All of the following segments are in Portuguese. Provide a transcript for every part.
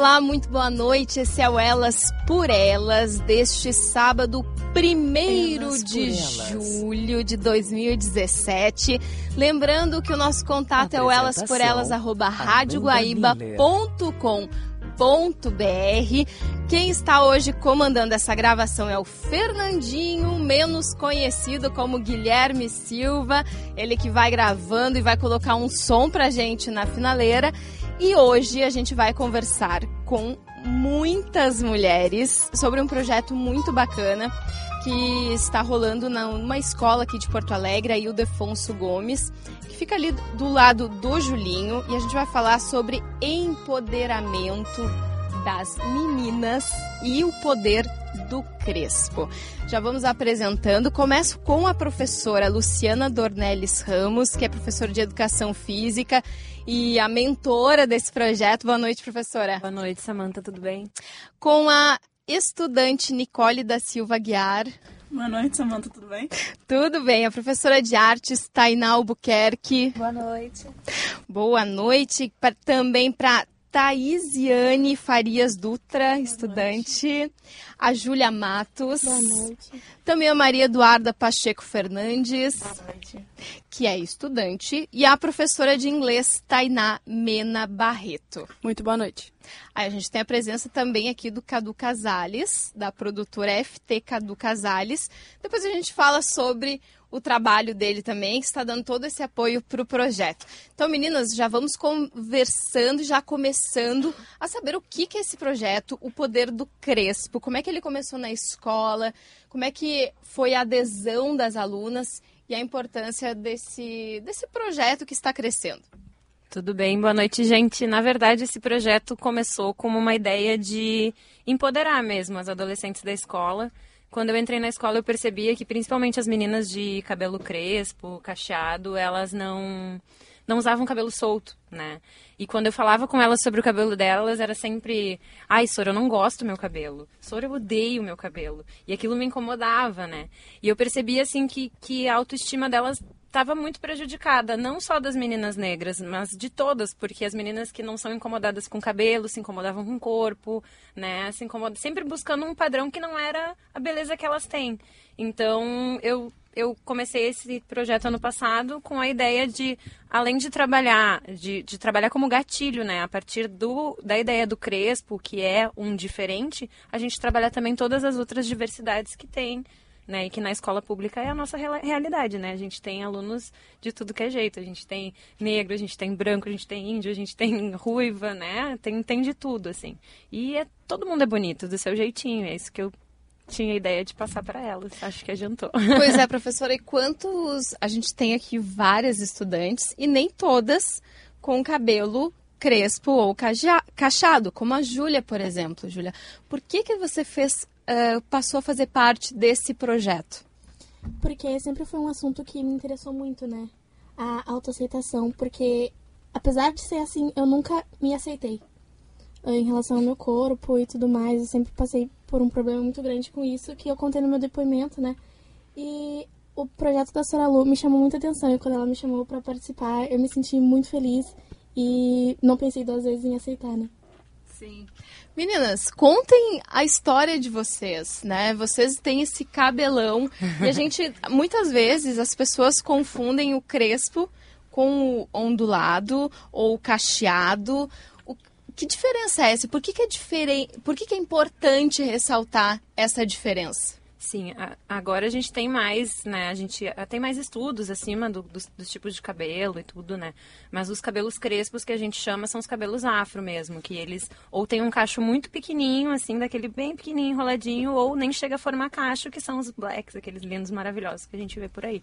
Olá, muito boa noite. Esse é o Elas por Elas deste sábado, 1 de julho de 2017. Lembrando que o nosso contato é o elasporelas@radioguaíba.com.br. Quem está hoje comandando essa gravação é o Fernandinho, menos conhecido como Guilherme Silva. Ele que vai gravando e vai colocar um som pra gente na finaleira. E hoje a gente vai conversar com muitas mulheres sobre um projeto muito bacana que está rolando numa escola aqui de Porto Alegre, a Ildefonso Gomes, que fica ali do lado do Julinho, e a gente vai falar sobre empoderamento das meninas e o poder do Crespo. Já vamos apresentando. Começo com a professora Luciana Dornelles Ramos, que é professora de Educação Física e a mentora desse projeto. Boa noite, professora. Boa noite, Samanta, tudo bem? Com a estudante Nicole da Silva Guiar. Boa noite, Samanta, tudo bem? Tudo bem. A professora de artes, Tainá Albuquerque. Boa noite. Boa noite. Pra, também para Thaisiane Farias Dutra, Boa estudante. Noite. A Júlia Matos. Boa noite. Também a Maria Eduarda Pacheco Fernandes. Boa noite. Que é estudante. E a professora de inglês, Tainá Mena Barreto. Muito boa noite. Aí a gente tem a presença também aqui do Cadu Casales, da produtora FT Cadu Casales. Depois a gente fala sobre o trabalho dele também, que está dando todo esse apoio para o projeto. Então, meninas, já vamos conversando, já começando a saber o que, que é esse projeto, o poder do Crespo, como é que ele começou na escola, como é que foi a adesão das alunas e a importância desse, desse projeto que está crescendo. Tudo bem, boa noite, gente. Na verdade, esse projeto começou como uma ideia de empoderar mesmo as adolescentes da escola quando eu entrei na escola, eu percebia que principalmente as meninas de cabelo crespo, cacheado, elas não não usavam cabelo solto, né? E quando eu falava com elas sobre o cabelo delas, era sempre, ai, Sora, eu não gosto do meu cabelo. Sora, eu odeio o meu cabelo. E aquilo me incomodava, né? E eu percebia, assim, que, que a autoestima delas estava muito prejudicada, não só das meninas negras, mas de todas, porque as meninas que não são incomodadas com cabelo se incomodavam com o corpo, né? Se incomodam, sempre buscando um padrão que não era a beleza que elas têm. Então, eu eu comecei esse projeto ano passado com a ideia de, além de trabalhar, de, de, trabalhar como gatilho, né? A partir do, da ideia do Crespo, que é um diferente, a gente trabalha também todas as outras diversidades que tem né? E que na escola pública é a nossa realidade, né? A gente tem alunos de tudo que é jeito. A gente tem negro, a gente tem branco, a gente tem índio, a gente tem ruiva, né? Tem, tem de tudo, assim. E é, todo mundo é bonito, do seu jeitinho. É isso que eu tinha a ideia de passar para elas. Acho que adiantou. Pois é, professora. E quantos... A gente tem aqui várias estudantes e nem todas com cabelo crespo ou cachado, como a Júlia, por exemplo. Júlia, por que, que você fez uh, passou a fazer parte desse projeto? Porque sempre foi um assunto que me interessou muito, né? A autoaceitação, porque apesar de ser assim, eu nunca me aceitei. Eh, em relação ao meu corpo e tudo mais, eu sempre passei por um problema muito grande com isso, que eu contei no meu depoimento, né? E o projeto da Sora Lu me chamou muita atenção e quando ela me chamou para participar, eu me senti muito feliz e não pensei duas vezes em aceitar, né? Sim. Meninas, contem a história de vocês, né? Vocês têm esse cabelão e a gente, muitas vezes, as pessoas confundem o crespo com o ondulado ou o cacheado. O, que diferença é essa? Por que, que é diferente? Por que, que é importante ressaltar essa diferença? Sim, agora a gente tem mais, né? A gente tem mais estudos acima do, dos, dos, tipos de cabelo e tudo, né? Mas os cabelos crespos que a gente chama são os cabelos afro mesmo, que eles ou tem um cacho muito pequenininho, assim, daquele bem pequenininho, enroladinho, ou nem chega a formar cacho, que são os blacks, aqueles lindos maravilhosos que a gente vê por aí.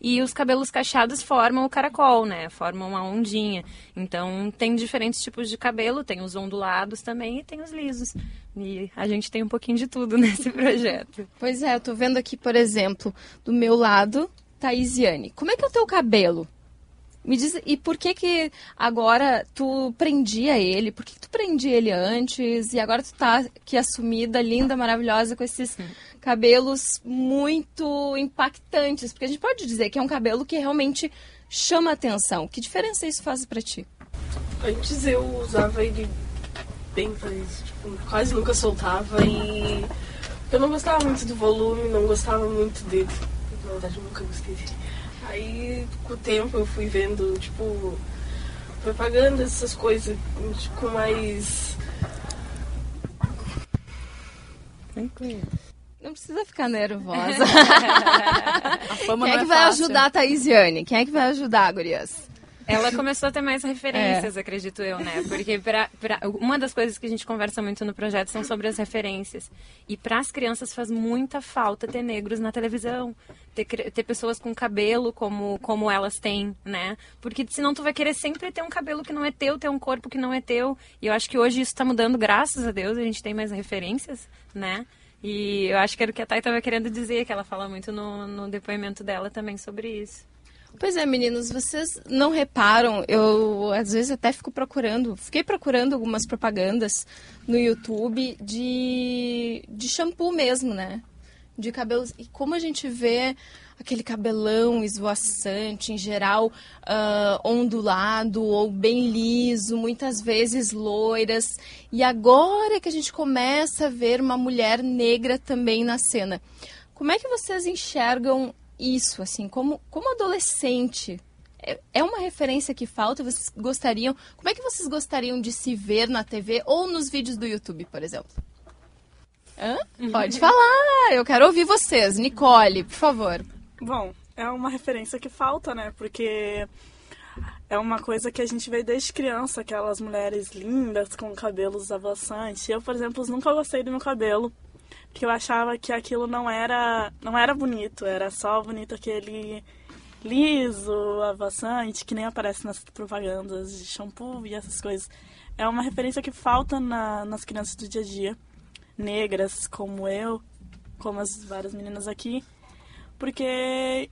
E os cabelos cacheados formam o caracol, né? Formam uma ondinha. Então, tem diferentes tipos de cabelo, tem os ondulados também e tem os lisos. E a gente tem um pouquinho de tudo nesse projeto. Pois é, eu tô vendo aqui, por exemplo, do meu lado, Thaisiane. Como é que é o teu cabelo? Me diz, e por que que agora tu prendia ele? Por que, que tu prendia ele antes? E agora tu tá aqui assumida, linda, maravilhosa, com esses cabelos muito impactantes. Porque a gente pode dizer que é um cabelo que realmente chama atenção. Que diferença isso faz para ti? Antes eu usava ele bem parecido. Tipo, quase nunca soltava e eu não gostava muito do volume, não gostava muito dele. Na verdade, eu nunca gostei dele. Aí, com o tempo, eu fui vendo, tipo, propaganda, essas coisas, com mais. Não precisa ficar nervosa. A fama Quem é que vai fácil. ajudar a Thaisiane? Quem é que vai ajudar, gurias? Ela começou a ter mais referências, acredito eu, né? Porque pra, pra- uma das coisas que a gente conversa muito no projeto são sobre as referências. E para as crianças faz muita falta ter negros na televisão. Ter, ter pessoas com cabelo como, como elas têm, né? Porque senão tu vai querer sempre ter um cabelo que não é teu, ter um corpo que não é teu. E eu acho que hoje isso está mudando, graças a Deus, a gente tem mais referências, né? E eu acho que era o que a Thay estava querendo dizer, que ela fala muito no, no depoimento dela também sobre isso. Pois é, meninos, vocês não reparam, eu às vezes até fico procurando, fiquei procurando algumas propagandas no YouTube de, de shampoo mesmo, né? De cabelos. E como a gente vê aquele cabelão esvoaçante, em geral ah, ondulado ou bem liso, muitas vezes loiras. E agora que a gente começa a ver uma mulher negra também na cena. Como é que vocês enxergam isso, assim, como, como adolescente? É, é uma referência que falta? Vocês gostariam. Como é que vocês gostariam de se ver na TV ou nos vídeos do YouTube, por exemplo? Hã? Pode falar, eu quero ouvir vocês. Nicole, por favor. Bom, é uma referência que falta, né? Porque é uma coisa que a gente vê desde criança, aquelas mulheres lindas com cabelos avançantes. Eu, por exemplo, nunca gostei do meu cabelo, porque eu achava que aquilo não era, não era bonito, era só bonito aquele liso, avançante, que nem aparece nas propagandas de shampoo e essas coisas. É uma referência que falta na- nas crianças do dia a dia, negras como eu, como as várias meninas aqui porque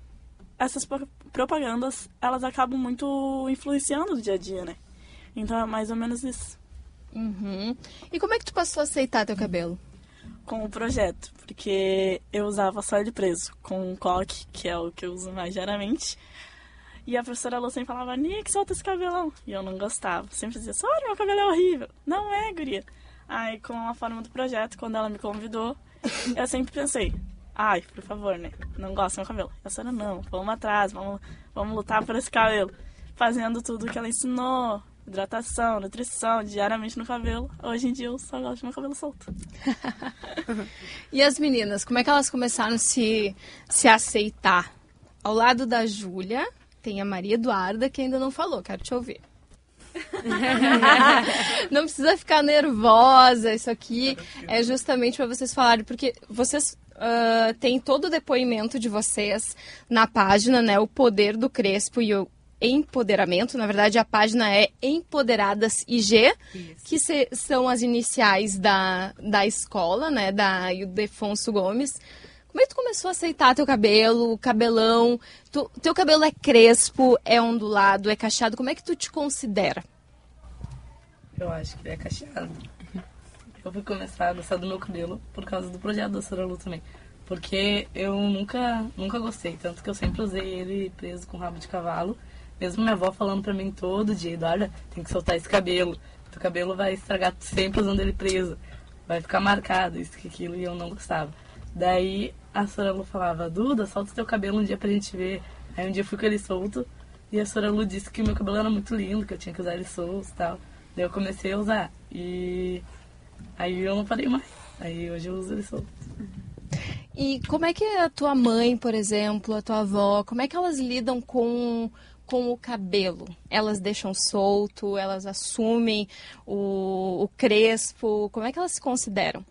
essas pro- propagandas elas acabam muito influenciando o dia a dia, né? Então é mais ou menos isso Uhum. E como é que tu passou a aceitar teu cabelo? com o projeto, porque eu usava só ele preso com um coque, que é o que eu uso mais diariamente. E a professora Lu sempre falava, Nick, solta esse cabelão. E eu não gostava. Sempre dizia, olha, meu cabelo é horrível. Não é, guria. Aí, com a forma do projeto, quando ela me convidou, eu sempre pensei, ai, por favor, né? Não gosto do meu cabelo. E a senhora, não, vamos atrás, vamos, vamos lutar por esse cabelo. Fazendo tudo que ela ensinou, hidratação, nutrição, diariamente no cabelo. Hoje em dia eu só gosto do meu cabelo solto. E as meninas, como é que elas começaram a se, se aceitar? Ao lado da Júlia, tem a Maria Eduarda, que ainda não falou, quero te ouvir. não precisa ficar nervosa, isso aqui é justamente para vocês falarem, porque vocês ah, têm todo o depoimento de vocês na página, né? O poder do Crespo e o empoderamento. Na verdade, a página é Empoderadas IG, que se- são as iniciais da, da escola, né? Da Ildefonso Gomes. Como é que tu começou a aceitar teu cabelo, cabelão? Tu, teu cabelo é crespo, é ondulado, é cacheado? Como é que tu te considera? Eu acho que é cacheado. Eu fui começar a gostar do meu cabelo por causa do projeto da Soralu também. Porque eu nunca, nunca gostei, tanto que eu sempre usei ele preso com rabo de cavalo. Mesmo minha avó falando pra mim todo dia, Eduarda, tem que soltar esse cabelo. Teu cabelo vai estragar sempre usando ele preso. Vai ficar marcado, isso que aquilo, e eu não gostava. Daí a Soralu falava, Duda, solta o teu cabelo um dia pra gente ver. Aí um dia eu fui com ele solto e a Soralu disse que o meu cabelo era muito lindo, que eu tinha que usar ele solto e tal. Daí eu comecei a usar. E aí eu não parei mais. Aí hoje eu uso ele solto. E como é que a tua mãe, por exemplo, a tua avó, como é que elas lidam com, com o cabelo? Elas deixam solto, elas assumem o, o crespo, como é que elas se consideram?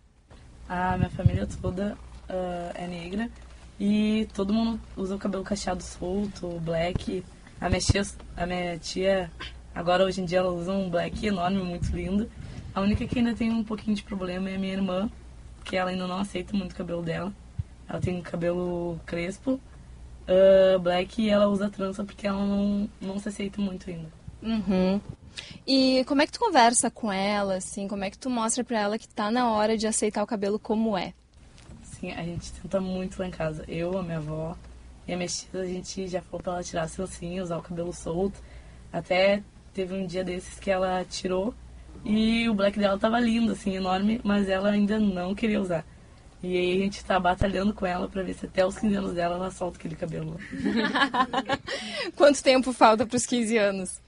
A minha família toda ah, é negra e todo mundo usa o cabelo cacheado solto, black. A minha tia, a minha tia agora hoje em dia ela usa um black enorme, muito lindo. A única que ainda tem um pouquinho de problema é a minha irmã, que ela ainda não aceita muito o cabelo dela. Ela tem cabelo crespo, ah, black e ela usa trança porque ela não, não se aceita muito ainda. Uhum. E como é que tu conversa com ela, assim? Como é que tu mostra pra ela que tá na hora de aceitar o cabelo como é? Sim, a gente tenta muito lá em casa. Eu, a minha avó e a minha tia, a gente já falou pra ela tirar a trancinha, usar o cabelo solto. Até teve um dia desses que ela tirou E o black dela tava lindo, assim, enorme, mas ela ainda não queria usar. E aí a gente tá batalhando com ela pra ver se até os 15 anos dela ela solta aquele cabelo. Quanto tempo falta pros 15 anos?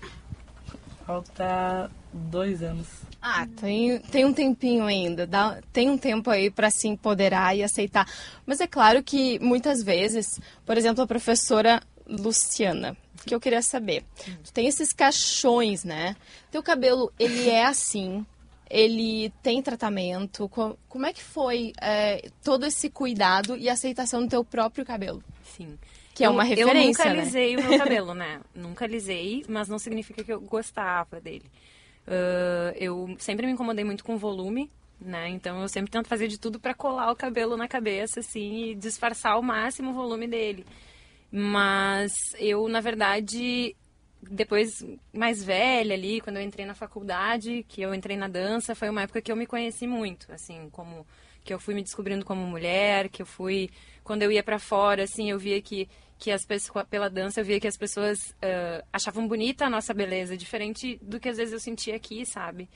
Falta dois anos. Ah, tem, tem um tempinho ainda, dá, tem um tempo aí para se empoderar e aceitar. Mas é claro que muitas vezes, por exemplo, a professora Luciana, que eu queria saber, tu tem esses cachões, né? Teu cabelo, ele é assim, ele tem tratamento, co- como é que foi é, todo esse cuidado e aceitação do teu próprio cabelo? Sim. Que é Eu- uma Eu referência, nunca né? alisei o meu cabelo, né? nunca alisei, mas não significa que eu gostava dele. Ah, eu sempre me incomodei muito com volume, né? Então eu sempre tento fazer de tudo para colar o cabelo na cabeça, assim, e disfarçar ao máximo o volume dele. Mas eu, na verdade, depois mais velha ali, quando eu entrei na faculdade, que eu entrei na dança, foi uma época que eu me conheci muito, assim, como que eu fui me descobrindo como mulher, que eu fui quando eu ia pra fora, assim, eu via que que as pessoas pela dança eu via que as pessoas ah, achavam bonita a nossa beleza, diferente do que às vezes eu sentia aqui, sabe?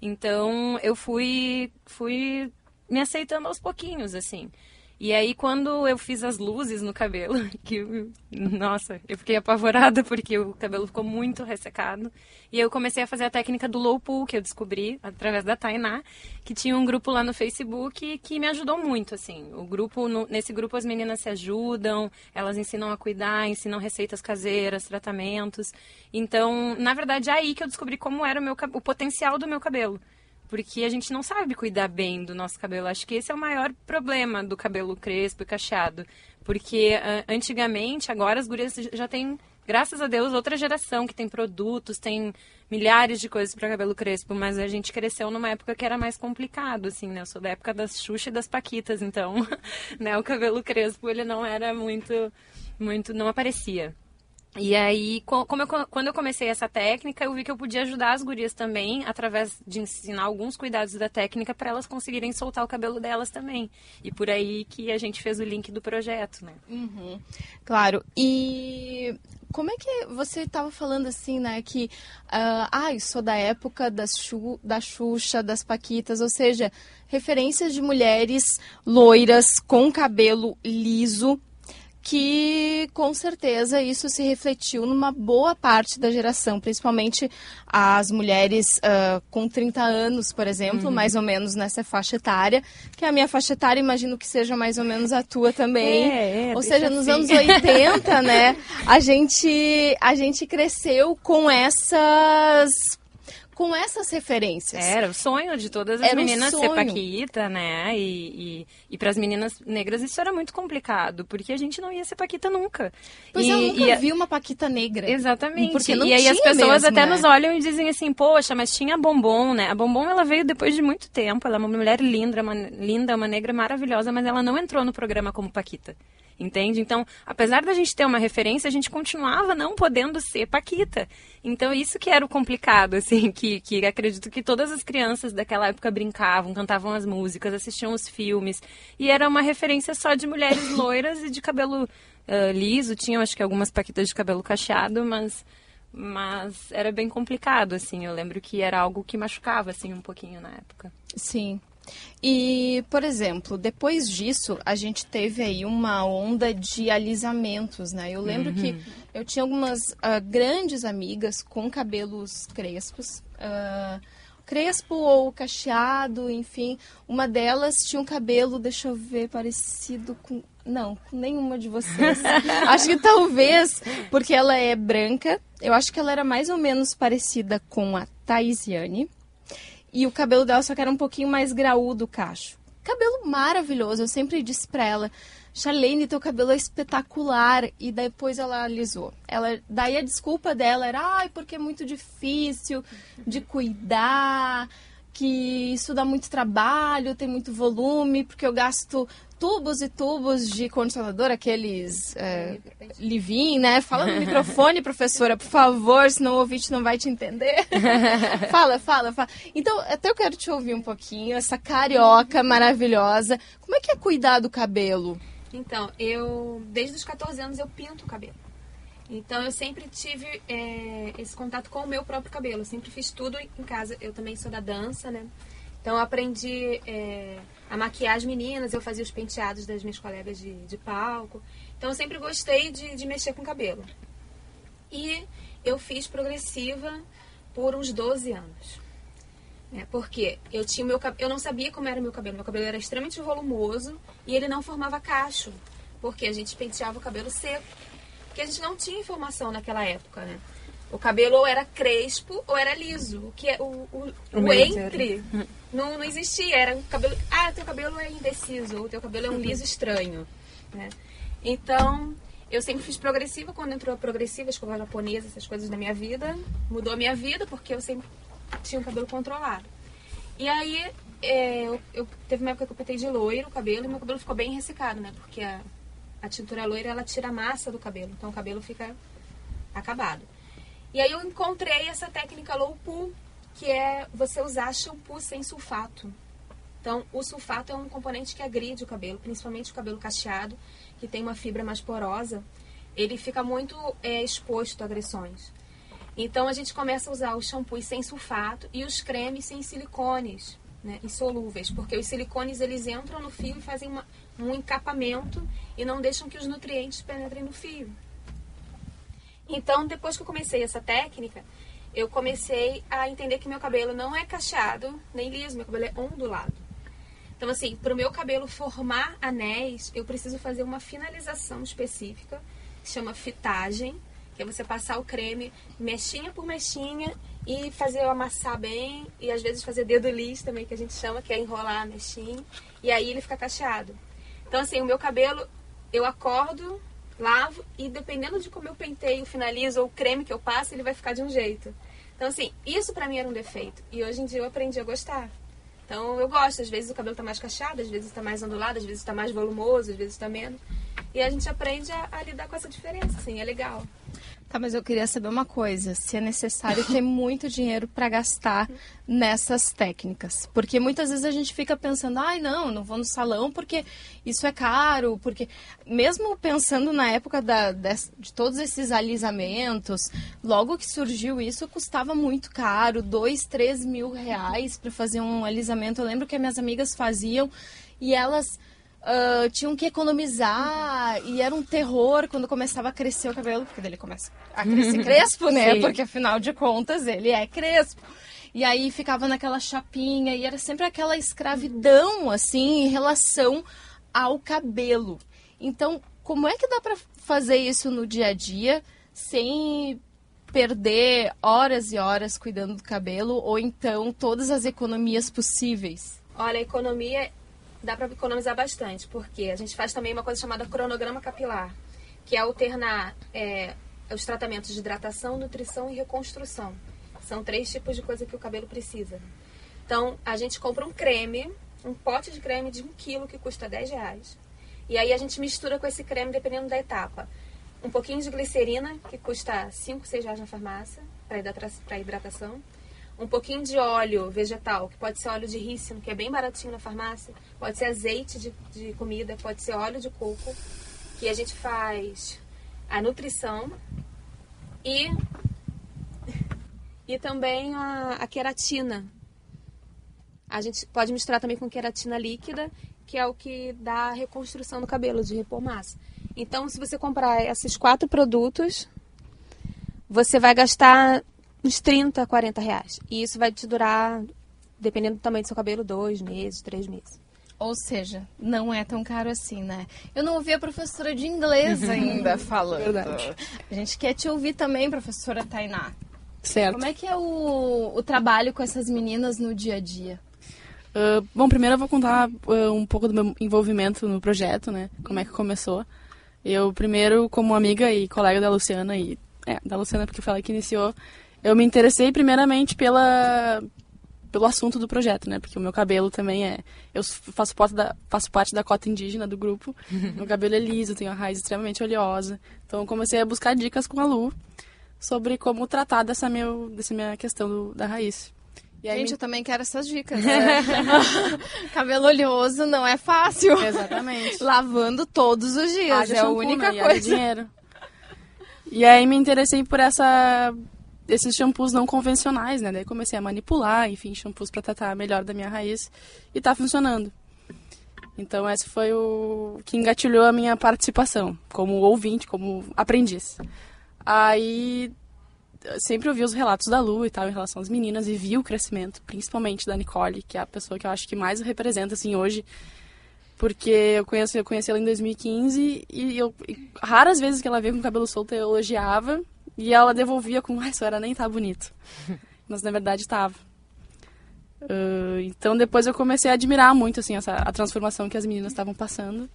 Então eu fui fui me aceitando aos pouquinhos, assim. E aí, quando eu fiz as luzes no cabelo, que, nossa, eu fiquei apavorada porque o cabelo ficou muito ressecado. E eu comecei a fazer a técnica do low pull, que eu descobri através da Tainá, que tinha um grupo lá no Facebook que me ajudou muito, assim. O grupo, no- nesse grupo as meninas se ajudam, elas ensinam a cuidar, ensinam receitas caseiras, tratamentos. Então, na verdade, é aí que eu descobri como era o, meu, o potencial do meu cabelo. Porque a gente não sabe cuidar bem do nosso cabelo. Acho que esse é o maior problema do cabelo crespo e cacheado. Porque ah, antigamente, agora as gurias já têm, graças a Deus, outra geração que tem produtos, tem milhares de coisas para cabelo crespo. Mas a gente cresceu numa época que era mais complicado, assim, né? Eu sou da época das Xuxa e das Paquitas, então, né? O cabelo crespo, ele não era muito, muito, não aparecia. E aí, co- como eu, quando eu comecei essa técnica, eu vi que eu podia ajudar as gurias também, através de ensinar alguns cuidados da técnica para elas conseguirem soltar o cabelo delas também. E por aí que a gente fez o link do projeto, né? Claro. E como é que você estava falando assim, né? Que, ah, ah, sou da época das Xu, da Xuxa, das Paquitas, ou seja, referências de mulheres loiras com cabelo liso. Que com certeza isso se refletiu numa boa parte da geração, principalmente as mulheres ah, com 30 anos, por exemplo, mais ou menos nessa faixa etária, que a minha faixa etária, imagino que seja mais ou menos a tua também. É, é, Ou seja, nos assim. anos 80, né, a gente, a gente cresceu com essas com essas referências. Era o sonho de todas as Era meninas ser paquita, né? E, e, e para as meninas negras isso era muito complicado, porque a gente não ia ser paquita nunca. Pois e, eu nunca e vi uma paquita negra. Exatamente. Porque não e aí as pessoas mesmo, até né? nos olham e dizem assim, poxa, mas tinha a Bombom, né? A Bombom ela veio depois de muito tempo, ela é uma mulher linda, uma, linda, uma negra maravilhosa, mas ela não entrou no programa como Paquita. Entende? Então, apesar da gente ter uma referência, a gente continuava não podendo ser Paquita. Então, isso que era o complicado, assim, que, que acredito que todas as crianças daquela época brincavam, cantavam as músicas, assistiam os filmes. E era uma referência só de mulheres loiras e de cabelo ah, liso. Tinham, acho que, algumas Paquitas de cabelo cacheado, mas mas era bem complicado, assim. Eu lembro que era algo que machucava, assim, um pouquinho na época. Sim. E, por exemplo, depois disso, a gente teve aí uma onda de alisamentos, né? Eu lembro que eu tinha algumas ah, grandes amigas com cabelos crespos. ah, crespo ou cacheado, enfim. Uma delas tinha um cabelo, deixa eu ver, parecido com. Não, com nenhuma de vocês. acho que talvez, porque ela é branca, eu acho que ela era mais ou menos parecida com a Taisiane. E o cabelo dela só que era um pouquinho mais graúdo, o cacho. Cabelo maravilhoso. Eu sempre disse pra ela, Charlene, teu cabelo é espetacular. E depois ela alisou. Ela, daí a desculpa dela era, ai, porque é muito difícil de cuidar, que isso dá muito trabalho, tem muito volume, porque eu gasto tubos e tubos de condicionador, aqueles é, Livin, né? Fala no microfone, professora, por favor, senão o ouvinte não vai te entender. fala, fala, fala. Então, até eu quero te ouvir um pouquinho, essa carioca maravilhosa. Como é que é cuidar do cabelo? Então, eu, desde os 14 anos, eu pinto o cabelo. Então eu sempre tive é, esse contato com o meu próprio cabelo. Eu sempre fiz tudo em casa. Eu também sou da dança, né? Então eu aprendi é, a maquiar as meninas, eu fazia os penteados das minhas colegas de, de palco. Então eu sempre gostei de, de mexer com cabelo. E eu fiz progressiva por uns 12 anos. É, porque eu tinha meu eu não sabia como era meu cabelo. Meu cabelo era extremamente volumoso e ele não formava cacho, porque a gente penteava o cabelo seco porque a gente não tinha informação naquela época, né? O cabelo ou era crespo ou era liso. O que é, o, o, o, o entre não, não existia. Era um cabelo. Ah, teu cabelo é indeciso, ou teu cabelo é um liso estranho. Né? Então, eu sempre fiz progressiva. Quando entrou a progressiva, escova japonesa, essas coisas na minha vida, mudou a minha vida, porque eu sempre tinha um cabelo controlado. E aí, é, eu, eu, teve uma época que eu pintei de loiro o cabelo e meu cabelo ficou bem ressecado, né? Porque a, a tintura loira, ela tira a massa do cabelo, então o cabelo fica acabado. E aí eu encontrei essa técnica low pool, que é você usar shampoo sem sulfato. Então, o sulfato é um componente que agride o cabelo, principalmente o cabelo cacheado, que tem uma fibra mais porosa. Ele fica muito é, exposto a agressões. Então, a gente começa a usar os shampoos sem sulfato e os cremes sem silicones, né, insolúveis, porque os silicones eles entram no fio e fazem uma, um encapamento e não deixam que os nutrientes penetrem no fio. Então, depois que eu comecei essa técnica, eu comecei a entender que meu cabelo não é cacheado nem liso, meu cabelo é ondulado. Então, assim, para o meu cabelo formar anéis, eu preciso fazer uma finalização específica, que chama fitagem, que é você passar o creme mexinha por mexinha e fazer eu amassar bem, e às vezes fazer dedo liso também, que a gente chama, que é enrolar a mexinha, e aí ele fica cacheado. Então, assim, o meu cabelo, eu acordo, lavo e dependendo de como eu penteio, finalizo ou o creme que eu passo, ele vai ficar de um jeito. Então, assim, isso pra mim era um defeito. E hoje em dia eu aprendi a gostar. Então, eu gosto. Às vezes o cabelo tá mais cacheado, às vezes tá mais ondulado, às vezes tá mais volumoso, às vezes tá menos. E a gente aprende a, a lidar com essa diferença, assim, é legal. Tá, mas eu queria saber uma coisa: se é necessário ter muito dinheiro para gastar nessas técnicas. Porque muitas vezes a gente fica pensando, ai, não, não vou no salão porque isso é caro. Porque, mesmo pensando na época da, de, todos esses alisamentos, logo que surgiu isso, custava muito caro dois, três mil reais para fazer um alisamento. Eu lembro que minhas amigas faziam e elas uh, tinham que economizar e era um terror quando começava a crescer o cabelo, porque dele começa a crescer crespo, né? Sim. Porque afinal de contas ele é crespo. E aí ficava naquela chapinha e era sempre aquela escravidão, assim, em relação ao cabelo. Então, como é que dá para fazer isso no dia a dia sem perder horas e horas cuidando do cabelo ou então todas as economias possíveis? Olha, a economia dá para economizar bastante, porque a gente faz também uma coisa chamada cronograma capilar, que é alternar é, os tratamentos de hidratação, nutrição e reconstrução. São três tipos de coisa que o cabelo precisa. Então, a gente compra um creme, um pote de creme de um quilo que custa 10 reais. E aí a gente mistura com esse creme, dependendo da etapa. Um pouquinho de glicerina, que custa 5, 6 reais na farmácia, para hidratação um pouquinho de óleo vegetal, que pode ser óleo de rícino, que é bem baratinho na farmácia, pode ser azeite de, de comida, pode ser óleo de coco, que a gente faz a nutrição e, e também a, a queratina. A gente pode misturar também com queratina líquida, que é o que dá a reconstrução do cabelo, de repor massa. Então, se você comprar esses quatro produtos, você vai gastar uns 30, 40 reais. E isso vai te durar, dependendo do tamanho do seu cabelo, dois meses, três meses. Ou seja, não é tão caro assim, né? Eu não ouvi a professora de inglês ainda falando. Verdade. A gente quer te ouvir também, professora Tainá. Certo. Como é que é o, o trabalho com essas meninas no dia a dia? Uh, bom, primeiro eu vou contar uh, um pouco do meu envolvimento no projeto, né? Como é que começou. Eu, primeiro, como amiga e colega da Luciana, e é, da Luciana porque foi ela que iniciou, eu me interessei primeiramente pela pelo assunto do projeto, né? Porque o meu cabelo também é. Eu faço parte da, faço parte da cota indígena do grupo. meu cabelo é liso, tenho a raiz extremamente oleosa. Então eu comecei a buscar dicas com a Lu sobre como tratar dessa, meu, dessa minha questão do, da raiz. Gente, me... eu também quero essas dicas. Né? cabelo oleoso não é fácil. Exatamente. Lavando todos os dias. é a única né? coisa. dinheiro. E aí me interessei por essa esses shampoos não convencionais, né? Daí comecei a manipular, enfim, shampoos para tratar melhor da minha raiz e tá funcionando. Então esse foi o que engatilhou a minha participação como ouvinte, como aprendiz. Aí sempre ouvi os relatos da Lu e tal em relação às meninas e vi o crescimento, principalmente da Nicole, que é a pessoa que eu acho que mais representa assim hoje, porque eu conheci, eu conheci ela em 2015 e eu e raras vezes que ela veio com o cabelo solto eu elogiava e ela devolvia com, ai, era nem tá bonito. Mas na verdade estava. Uh, então depois eu comecei a admirar muito assim essa a transformação que as meninas estavam passando.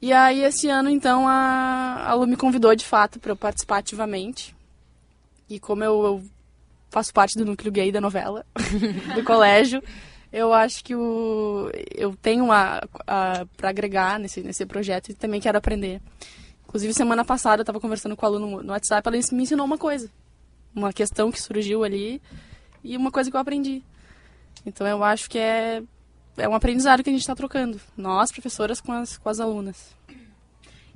E aí esse ano então a, a Lu me convidou de fato para eu participar ativamente. E como eu, eu, faço parte do núcleo gay da novela do colégio, eu acho que o, eu tenho a, a para agregar nesse nesse projeto e também quero aprender. Inclusive semana passada eu estava conversando com a Lu no, WhatsApp, ela me ensinou uma coisa, uma questão que surgiu ali e uma coisa que eu aprendi. Então eu acho que é, é um aprendizado que a gente está trocando, nós, professoras, com as, com as alunas.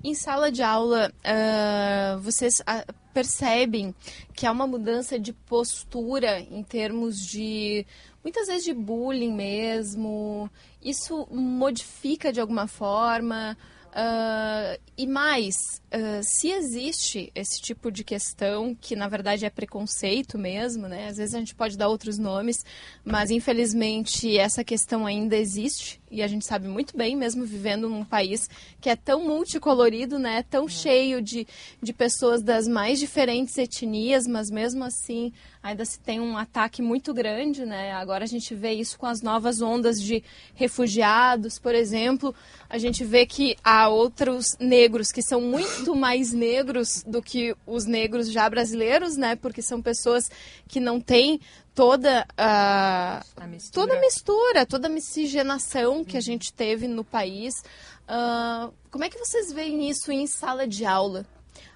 Em sala de aula, uh, vocês uh, percebem que há uma mudança de postura em termos de, muitas vezes, de bullying mesmo? Isso modifica de alguma forma? Uh, e mais, uh, se existe esse tipo de questão, que na verdade é preconceito mesmo, né? Às vezes a gente pode dar outros nomes, mas infelizmente essa questão ainda existe e a gente sabe muito bem, mesmo vivendo num país que é tão multicolorido, né? Tão cheio de, de pessoas das mais diferentes etnias, mas mesmo assim ainda se tem um ataque muito grande, né? Agora a gente vê isso com as novas ondas de refugiados, por exemplo. A gente vê que há outros negros que são muito mais negros do que os negros já brasileiros, né? Porque são pessoas que não têm toda a, a mistura. toda a mistura, toda a miscigenação que a gente teve no país. Uh, como é que vocês veem isso em sala de aula?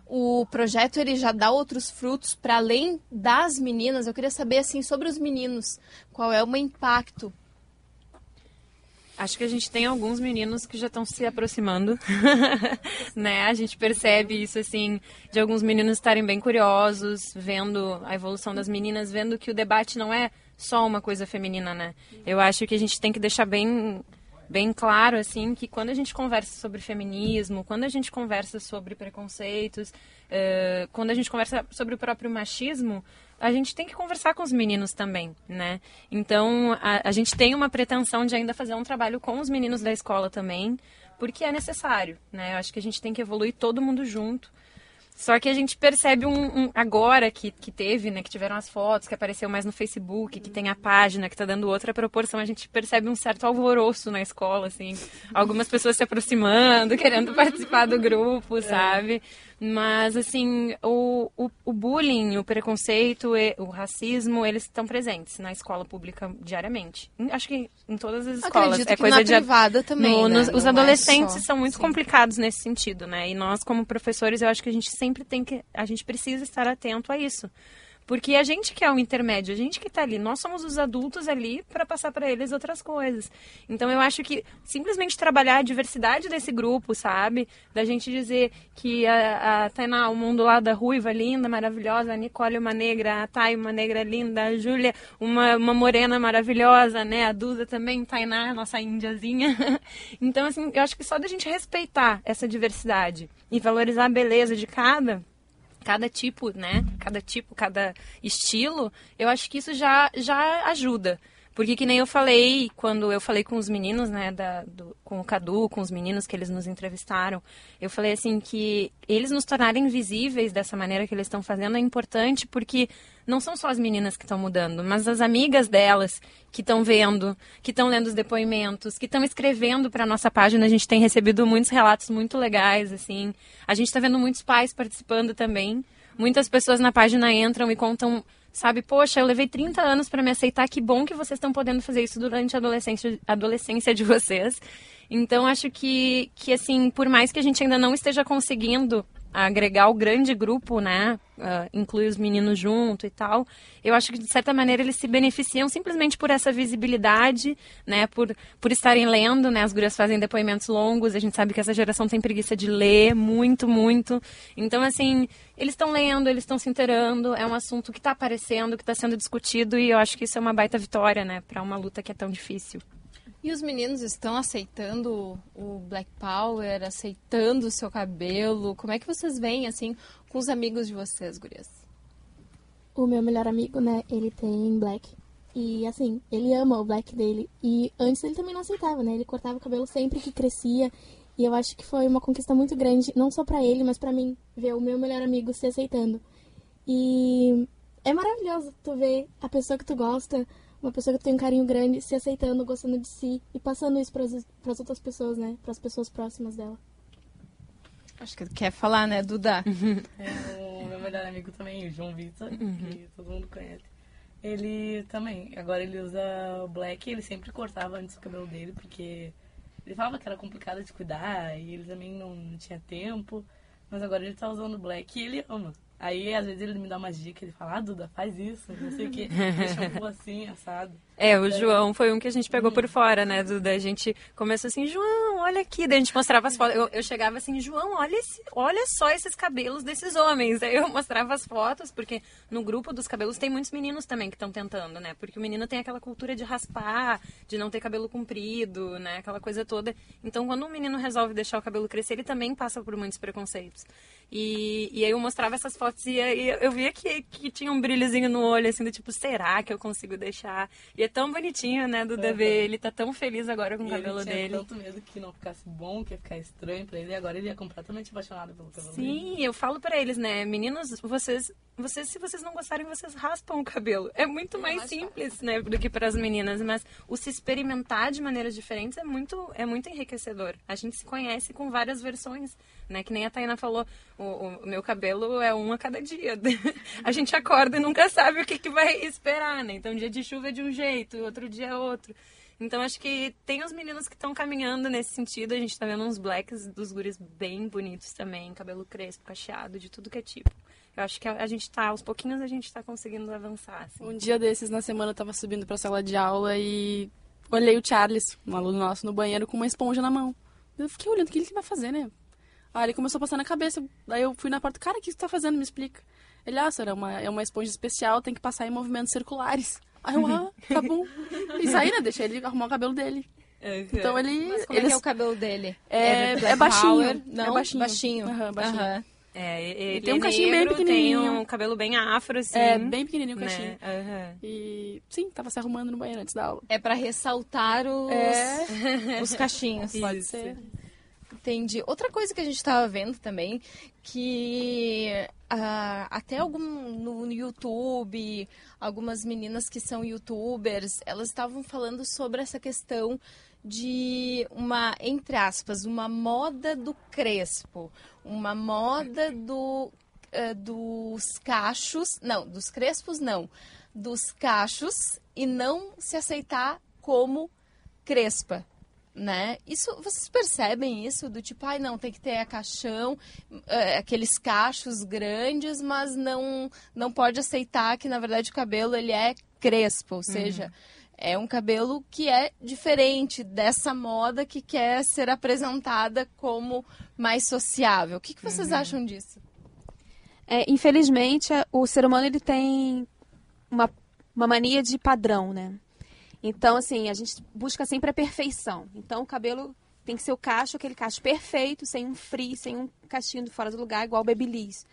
o projeto ele já dá outros frutos para além das meninas. Eu queria saber assim sobre os meninos, qual é o impacto? Acho que a gente tem alguns meninos que já estão se aproximando, né? A gente percebe isso assim de alguns meninos estarem bem curiosos, vendo a evolução das meninas, vendo que o debate não é só uma coisa feminina, né? Eu acho que a gente tem que deixar bem bem claro assim que quando a gente conversa sobre feminismo, quando a gente conversa sobre preconceitos, uh, quando a gente conversa sobre o próprio machismo, a gente tem que conversar com os meninos também, né? Então a, a gente tem uma pretensão de ainda fazer um trabalho com os meninos da escola também, porque é necessário, né? Eu acho que a gente tem que evoluir todo mundo junto. Só que a gente percebe um, um, agora que, que teve, né, que tiveram as fotos, que apareceu mais no Facebook, que tem a página que está dando outra proporção, a gente percebe um certo alvoroço na escola, assim, algumas pessoas se aproximando, querendo participar do grupo, sabe? Mas, assim, o, o, o bullying, o preconceito, o racismo, eles estão presentes na escola pública diariamente. Acho que em todas as escolas. Acredito é coisa de privada também. No, né? Os Não adolescentes é são muito Sim. complicados nesse sentido, né? E nós, como professores, eu acho que a gente sempre tem que. A gente precisa estar atento a isso. Porque a gente que é o intermédio, a gente que está ali, nós somos os adultos ali para passar para eles outras coisas. Então eu acho que simplesmente trabalhar a diversidade desse grupo, sabe? Da gente dizer que a, a Tainá, o mundo lá da ruiva, linda, maravilhosa, a Nicole, uma negra, a Thay, uma negra linda, a Júlia, uma, uma morena maravilhosa, né? A Duda também, Tainá, nossa índiazinha. então, assim, eu acho que só da gente respeitar essa diversidade e valorizar a beleza de cada cada tipo, né? Cada tipo, cada estilo, eu acho que isso já, já ajuda. Porque que nem eu falei, quando eu falei com os meninos, né, da, do, com o Cadu, com os meninos que eles nos entrevistaram, eu falei assim que eles nos tornarem visíveis dessa maneira que eles estão fazendo é importante porque não são só as meninas que estão mudando, mas as amigas delas que estão vendo, que estão lendo os depoimentos, que estão escrevendo para nossa página. A gente tem recebido muitos relatos muito legais, assim. A gente está vendo muitos pais participando também. Muitas pessoas na página entram e contam sabe? Poxa, eu levei 30 anos para me aceitar, que bom que vocês estão podendo fazer isso durante a adolescência, adolescência de vocês. Então, acho que, que, assim, por mais que a gente ainda não esteja conseguindo agregar o grande grupo, né? Uh, inclui os meninos junto e tal. Eu acho que de certa maneira eles se beneficiam simplesmente por essa visibilidade, né? Por, por estarem lendo, né? As gurias fazem depoimentos longos. A gente sabe que essa geração tem preguiça de ler muito, muito. Então, assim, eles estão lendo, eles estão se inteirando. É um assunto que está aparecendo, que está sendo discutido e eu acho que isso é uma baita vitória, né? Para uma luta que é tão difícil. E os meninos estão aceitando o Black Power, aceitando o seu cabelo? Como é que vocês veem, assim, com os amigos de vocês, gurias? O meu melhor amigo, né, ele tem black. E, assim, ele ama o black dele. E antes ele também não aceitava, né? Ele cortava o cabelo sempre que crescia. E eu acho que foi uma conquista muito grande, não só para ele, mas para mim, ver o meu melhor amigo se aceitando. E é maravilhoso tu ver a pessoa que tu gosta uma pessoa que tem um carinho grande, se aceitando, gostando de si e passando isso para as outras pessoas, né? Para as pessoas próximas dela. Acho que quer falar, né, Duda? É, o meu melhor amigo também, o João Vitor, uhum. que todo mundo conhece. Ele também, agora ele usa o black, ele sempre cortava antes o cabelo dele, porque ele falava que era complicado de cuidar e ele também não, não tinha tempo. Mas agora ele tá usando black e ele ama. Aí, às vezes, ele me dá umas dicas, ele fala, ah, Duda, faz isso, não sei o que, deixa um assim, assado. É, o João foi um que a gente pegou por fora, né, Duda? A gente começou assim, João, olha aqui. Daí a gente mostrava as fotos. Eu, eu chegava assim, João, olha, esse, olha só esses cabelos desses homens. Aí eu mostrava as fotos, porque no grupo dos cabelos tem muitos meninos também que estão tentando, né? Porque o menino tem aquela cultura de raspar, de não ter cabelo comprido, né? Aquela coisa toda. Então, quando um menino resolve deixar o cabelo crescer, ele também passa por muitos preconceitos. E, e aí eu mostrava essas fotos e, e eu via que, que tinha um brilhozinho no olho, assim, do tipo, será que eu consigo deixar? E é tão bonitinho, né, do DV. Ele tá tão feliz agora com o cabelo ele dele. tanto medo que não ficasse bom, que ia ficar estranho pra ele. E agora ele é completamente apaixonado pelo cabelo Sim, dele. eu falo pra eles, né, meninos, vocês, vocês, se vocês não gostarem, vocês raspam o cabelo. É muito mais, mais simples, né, do que para as meninas. Mas o se experimentar de maneiras diferentes é muito, é muito enriquecedor. A gente se conhece com várias versões, né, que nem a Taina falou, o, o meu cabelo é um a cada dia. a gente acorda e nunca sabe o que, que vai esperar, né? Então, dia de chuva é de um jeito, outro dia é outro. Então, acho que tem os meninos que estão caminhando nesse sentido. A gente tá vendo uns blacks dos guris bem bonitos também, cabelo crespo, cacheado, de tudo que é tipo. Eu acho que a, gente tá, aos pouquinhos a gente tá conseguindo avançar. Assim. Um dia desses, na semana, eu tava subindo pra sala de aula e olhei o Charles, um aluno nosso, no banheiro com uma esponja na mão. Eu fiquei olhando o que ele vai fazer, né? Aí ele começou a passar na cabeça. Aí eu fui na porta, cara, o que você tá fazendo? Me explica. Ele, ah, senhora, é uma, é uma esponja especial, tem que passar em movimentos circulares. Aí eu, ah, tá bom. E saí, né? Deixei ele arrumar o cabelo dele. Uhum. Então ele. Mas como ele... é, é o cabelo dele? É, é, é baixinho. Não, é baixinho. Baixinho. Uhum, baixinho. Uhum. É, ele tem um cachinho bem pequenininho. Tem um cabelo bem afro, assim. É, bem pequenininho o né? cachinho. Uhum. E, sim, tava se arrumando no banheiro antes da aula. É pra ressaltar os, é. os cachinhos. Pode ser. Outra coisa que a gente estava vendo também, que uh, até algum no, no, YouTube, algumas meninas que são youtubers, elas estavam falando sobre essa questão de uma, entre aspas, uma moda do crespo, uma moda do, uh, dos cachos, não, dos crespos não, dos cachos e não se aceitar como crespa né? Isso vocês percebem isso do tipo, ai não, tem que ter a caixão, é, aqueles cachos grandes, mas não não pode aceitar que na verdade o cabelo ele é crespo, ou seja, uhum. é um cabelo que é diferente dessa moda que quer ser apresentada como mais sociável. O que, que vocês uhum. acham disso? É, infelizmente, o ser humano ele tem uma, uma mania de padrão, né? Então, assim, a gente busca sempre a perfeição. Então, o cabelo tem que ser o cacho, aquele cacho perfeito, sem um frizz, sem um cachinho fora do lugar, igual o babyliss.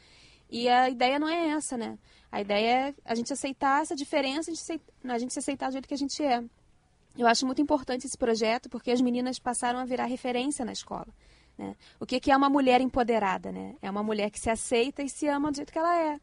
E a ideia não é essa, né? A ideia é a gente aceitar essa diferença, a gente, a gente se aceitar do jeito que a gente é. Eu acho muito importante esse projeto porque as meninas passaram a virar referência na escola. Né? O que, que é uma mulher empoderada? Né? É uma mulher que se aceita e se ama do jeito que ela é.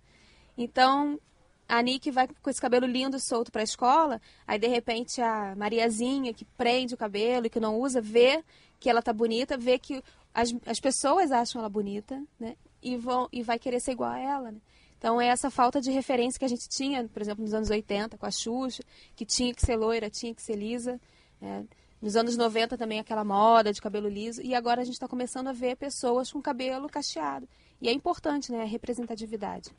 Então, a Nick vai com esse cabelo lindo solto para a escola, aí de repente a Mariazinha que prende o cabelo e que não usa, vê que ela tá bonita, vê que as, as pessoas acham ela bonita, né? E, vão, e vai querer ser igual a ela, né? Então é essa falta de referência que a gente tinha, por exemplo, nos anos 80 com a Xuxa, que tinha que ser loira, tinha que ser lisa. Né? Nos anos 90 também aquela moda de cabelo liso. E agora a gente está começando a ver pessoas com cabelo cacheado. E é importante, né, a representatividade.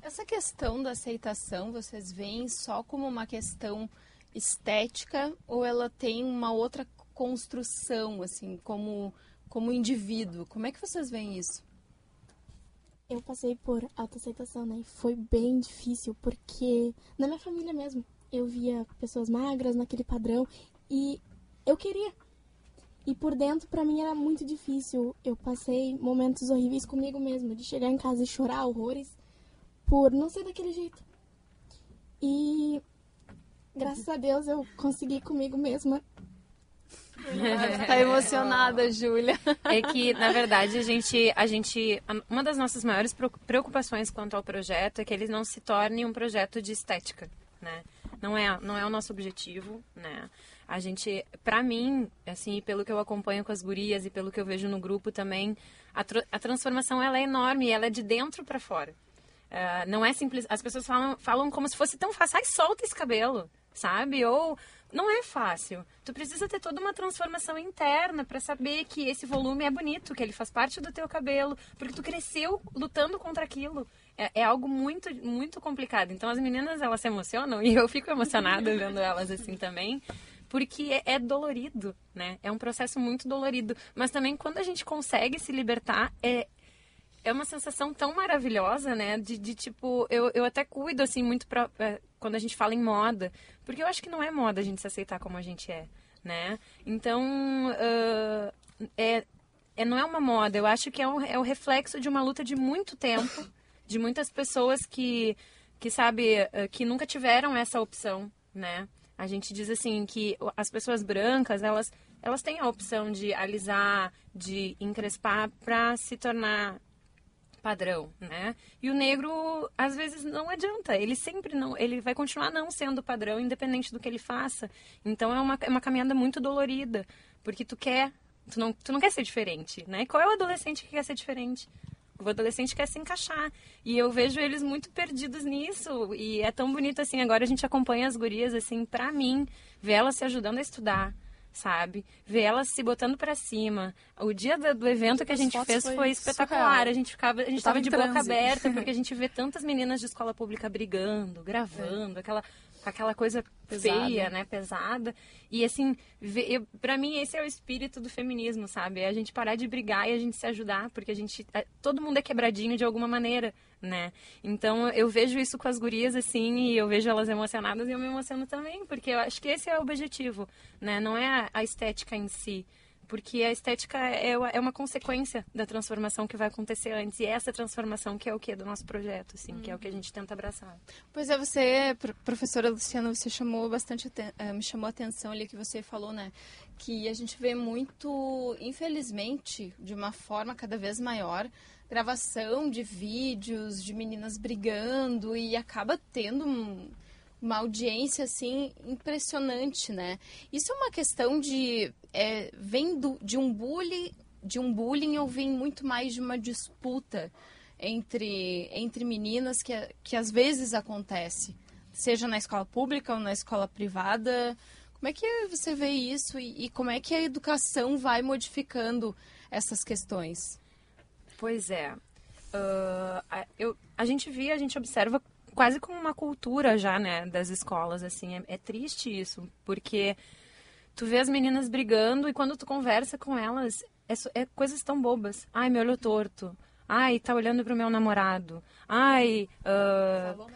Essa questão da aceitação, vocês veem só como uma questão estética ou ela tem uma outra construção, assim, como, como indivíduo? Como é que vocês veem isso? Eu passei por autoaceitação, né? Foi bem difícil, porque na minha família mesmo, eu via pessoas magras naquele padrão e eu queria. E por dentro, para mim, era muito difícil. Eu passei momentos horríveis comigo mesma, de chegar em casa e chorar horrores por não ser daquele jeito. E graças a Deus eu consegui comigo mesma. tá emocionada, Júlia. É que, na verdade, a gente, a gente. Uma das nossas maiores preocupações quanto ao projeto é que ele não se torne um projeto de estética, né? Não é, não é o nosso objetivo, né? A gente, para mim, assim, pelo que eu acompanho com as gurias e pelo que eu vejo no grupo também, a, a transformação ela é enorme, ela é de dentro para fora. Uh, não é simples. As pessoas falam, falam como se fosse tão fácil. Ai, solta esse cabelo, sabe? Ou não é fácil. Tu precisa ter toda uma transformação interna para saber que esse volume é bonito, que ele faz parte do teu cabelo, porque tu cresceu lutando contra aquilo. É, é algo muito, muito complicado. Então as meninas elas se emocionam e eu fico emocionada vendo elas assim também. Porque é, é dolorido, né? É um processo muito dolorido. Mas também quando a gente consegue se libertar, é, é uma sensação tão maravilhosa, né? De, de tipo, eu, eu até cuido, assim, muito pra, é, quando a gente fala em moda. Porque eu acho que não é moda a gente se aceitar como a gente é, né? Então, uh, é, é, não é uma moda. Eu acho que é, um, é o reflexo de uma luta de muito tempo, de muitas pessoas que, que sabe, que nunca tiveram essa opção, né? A gente diz assim que as pessoas brancas, elas, elas têm a opção de alisar, de encrespar para se tornar padrão, né? E o negro às vezes não adianta, ele sempre não, ele vai continuar não sendo padrão independente do que ele faça. Então é uma, é uma caminhada muito dolorida, porque tu quer, tu não, tu não quer ser diferente, né? Qual é o adolescente que quer ser diferente? O adolescente quer se encaixar. E eu vejo eles muito perdidos nisso. E é tão bonito assim. Agora a gente acompanha as gurias, assim, pra mim, ver elas se ajudando a estudar sabe? Ver elas se botando para cima. O dia do, evento que a gente fez foi, foi espetacular. Surreal. A gente ficava, a gente tava, de boca aberta porque a gente vê tantas meninas de escola pública brigando, gravando, é. aquela aquela coisa Pesada. feia, né, pesada. E assim, para mim esse é o espírito do feminismo, sabe? É a gente parar de brigar e a gente se ajudar, porque a gente é, todo mundo é quebradinho de alguma maneira, né? Então eu vejo isso com as gurias assim e eu vejo elas emocionadas e eu me emociono também, porque eu acho que esse é o objetivo, né? Não é a estética em si, porque a estética é, é uma consequência da transformação que vai acontecer antes. E essa transformação que é o que do nosso projeto, assim, que é o que a gente tenta abraçar. Pois é, você, professora Luciana, você chamou bastante, eh, me chamou a atenção ali que você falou, né? Que a gente vê muito, infelizmente, de uma forma cada vez maior, gravação de vídeos de meninas brigando e acaba tendo um uma audiência assim impressionante, né? Isso é uma questão de é, vem do, de um bullying, de um bullying ou vem muito mais de uma disputa entre entre meninas que que às vezes acontece, seja na escola pública ou na escola privada. Como é que você vê isso e, e como é que a educação vai modificando essas questões? Pois é. Uh, eu, a gente via, a gente observa quase como uma cultura já, né, das escolas, assim. É, é, triste isso, porque tu vê as meninas brigando e quando tu conversa com elas, é, é coisas tão bobas. Ai, me olhou torto. Ai, tá olhando pro meu namorado. Ai, uh,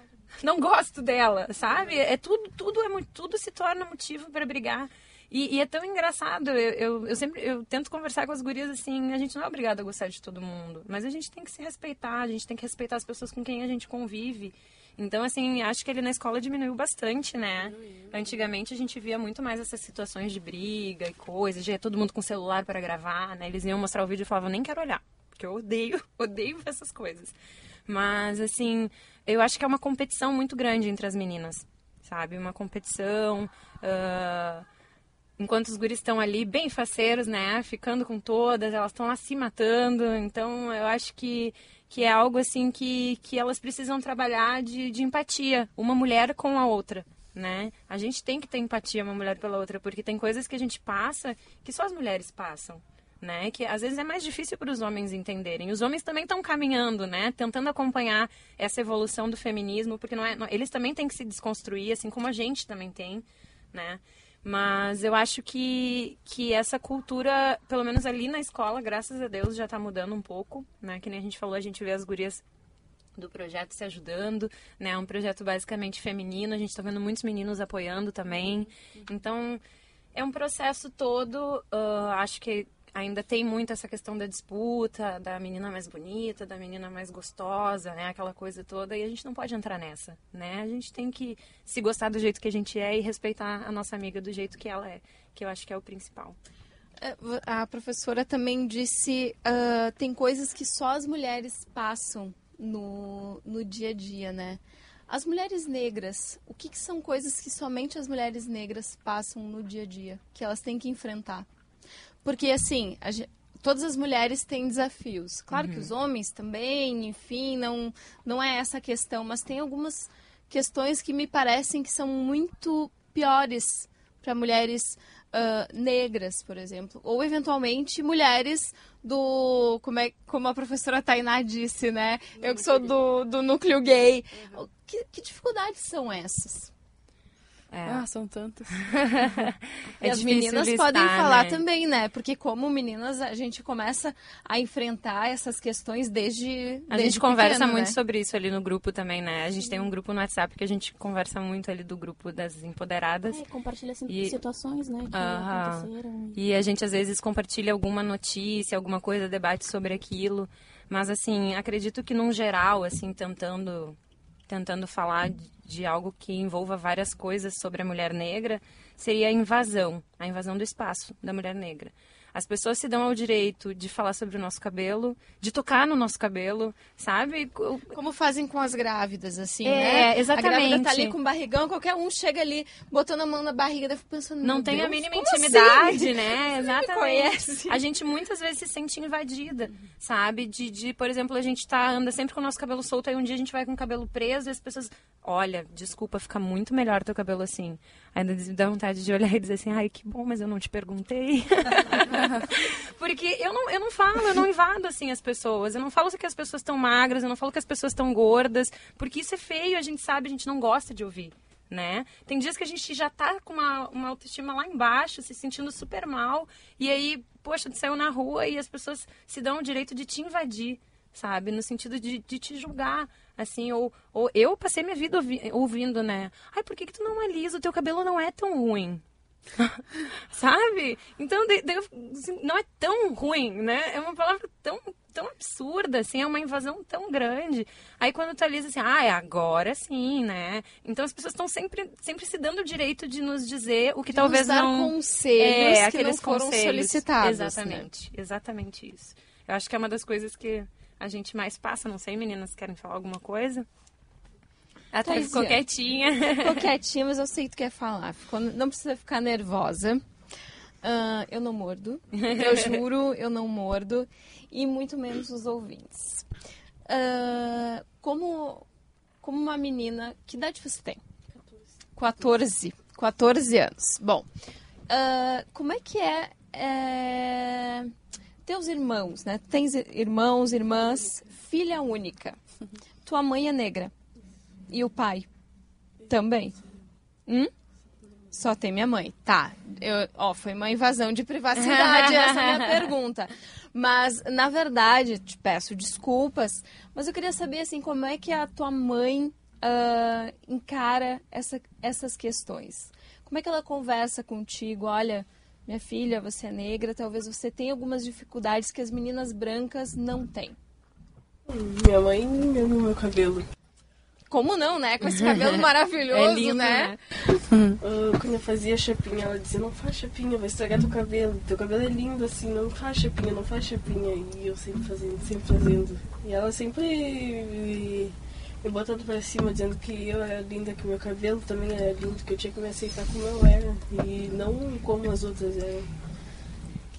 não gosto dela, sabe? É tudo, tudo é tudo se torna motivo para brigar. E, e, é tão engraçado, eu, eu, eu, sempre eu tento conversar com as gurias assim, a gente não é obrigado a gostar de todo mundo, mas a gente tem que se respeitar, a gente tem que respeitar as pessoas com quem a gente convive. Então, assim, acho que ele na escola diminuiu bastante, né? Diminuiu. Antigamente a gente via muito mais essas situações de briga e coisas, já todo mundo com celular para gravar, né? Eles iam mostrar o vídeo e falavam, nem quero olhar, porque eu odeio, odeio essas coisas. Mas, assim, eu acho que é uma competição muito grande entre as meninas, sabe? Uma competição. Uh enquanto os guris estão ali bem faceiros, né, ficando com todas, elas estão lá se matando. Então, eu acho que que é algo assim que, que elas precisam trabalhar de, de empatia, uma mulher com a outra. Né? A gente tem que ter empatia uma mulher pela outra, porque tem coisas que a gente passa que só as mulheres passam. né? Que às vezes é mais difícil para os homens entenderem. Os homens também estão caminhando, né? Tentando acompanhar essa evolução do feminismo, porque não é, não, eles também têm que se desconstruir, assim como a gente também tem, né? Mas eu acho que, que essa cultura, pelo menos ali na escola, graças a Deus, já está mudando um pouco, né? Que nem a gente falou, a gente vê as gurias do projeto se ajudando, né? É um projeto basicamente feminino, a gente está vendo muitos meninos apoiando também. Então, é um processo todo, uh, acho que ainda tem muito essa questão da disputa, da menina mais bonita, da menina mais gostosa, né? Aquela coisa toda. E a gente não pode entrar nessa, né? A gente tem que se gostar do jeito que a gente é e respeitar a nossa amiga do jeito que ela é, que eu acho que é o principal. É, a professora também disse uh, tem coisas que só as mulheres passam no, no dia a dia, né? As mulheres negras, o que, que são coisas que somente as mulheres negras passam no dia a dia, que elas têm que enfrentar? Porque, assim, gente, todas as mulheres têm desafios. Claro uhum. que os homens também, enfim, não, não é essa a questão, mas tem algumas questões que me parecem que são muito piores para mulheres uh, negras, por exemplo, ou eventualmente mulheres do como é como a professora Tainá disse, né? Eu que sou do, do núcleo gay. Uhum. Que, que dificuldades são essas? É. Ah, são tantas. é e as meninas listar, podem falar né? também, né? Porque como meninas a gente começa a enfrentar essas questões desde A desde gente conversa muito né? sobre isso ali no grupo também, né? A gente tem um grupo no WhatsApp que a gente conversa muito ali do grupo das empoderadas. É, compartilha e... situações, né? Que aconteceram. E a gente às vezes compartilha alguma notícia, alguma coisa, debate sobre aquilo. Mas assim, acredito que num geral, assim, tentando tentando falar de algo que envolva várias coisas sobre a mulher negra, seria a invasão, a invasão do espaço da mulher negra. As pessoas se dão ao direito de falar sobre o nosso cabelo, de tocar no nosso cabelo, sabe? Como fazem com as grávidas, assim, é, né? exatamente. A grávida tá ali com barrigão, qualquer um chega ali botando a mão na barriga, fico pensando, não tem Deus, a mínima intimidade, assim? né? Exatamente. A gente muitas vezes se sente invadida, sabe? De, de, por exemplo, a gente tá anda sempre com o nosso cabelo solto, aí um dia a gente vai com o cabelo preso e as pessoas, olha, desculpa, fica muito melhor teu cabelo assim. Ainda dá vontade de olhar e dizer assim, ai, que bom, mas eu não te perguntei. Porque eu não, eu não falo, eu não invado assim as pessoas. Eu não falo que as pessoas estão magras, eu não falo que as pessoas estão gordas. Porque isso é feio, a gente sabe, a gente não gosta de ouvir. Né? Tem dias que a gente já tá com uma, uma autoestima lá embaixo, se sentindo super mal, e aí, poxa, saiu na rua e as pessoas se dão o direito de te invadir, sabe? No sentido de, de te julgar, assim, ou, ou eu passei minha vida ouvi, ouvindo, né? Ai, por que, que tu não alisa? O teu cabelo não é tão ruim. Sabe? Então, de, de, assim, não é tão ruim, né? É uma palavra tão, tão absurda, assim, é uma invasão tão grande. Aí quando tu alisa assim, ah, é agora sim, né? Então as pessoas estão sempre, sempre se dando o direito de nos dizer o que de talvez nos dar não. conselhos é, que não foram conselhos. solicitados. Né? Exatamente, né? exatamente isso. Eu acho que é uma das coisas que a gente mais passa. Não sei, meninas, querem falar alguma coisa? Ela tá ficou quietinha. Ficou quietinha, mas eu sei que tu quer falar. Ficou, não precisa ficar nervosa. Uh, eu não mordo. Eu juro, eu não mordo. E muito menos os ouvintes. Uh, como, como uma menina... Que idade você tem? 14. 14 anos. Bom, uh, como é que é, é... Teus irmãos, né? Tens irmãos, irmãs, filha única. Tua mãe é negra. E o pai? Também. Hum? Só tem minha mãe. Tá. Eu, ó, foi uma invasão de privacidade essa é minha pergunta. Mas, na verdade, te peço desculpas, mas eu queria saber, assim, como é que a tua mãe uh, encara essa, essas questões. Como é que ela conversa contigo? Olha, minha filha, você é negra, talvez você tenha algumas dificuldades que as meninas brancas não têm. Minha mãe ama meu cabelo. Como não, né? Com esse cabelo maravilhoso, é lindo, né? né? Uh, quando eu fazia chapinha, ela dizia, não faz chapinha, vai estragar teu cabelo. Teu cabelo é lindo assim, não faz chapinha, não faz chapinha. E eu sempre fazendo, sempre fazendo. E ela sempre me, botando pra cima, dizendo que eu era linda, que meu cabelo também era lindo, que eu tinha que me aceitar como eu era. E não como as outras eram.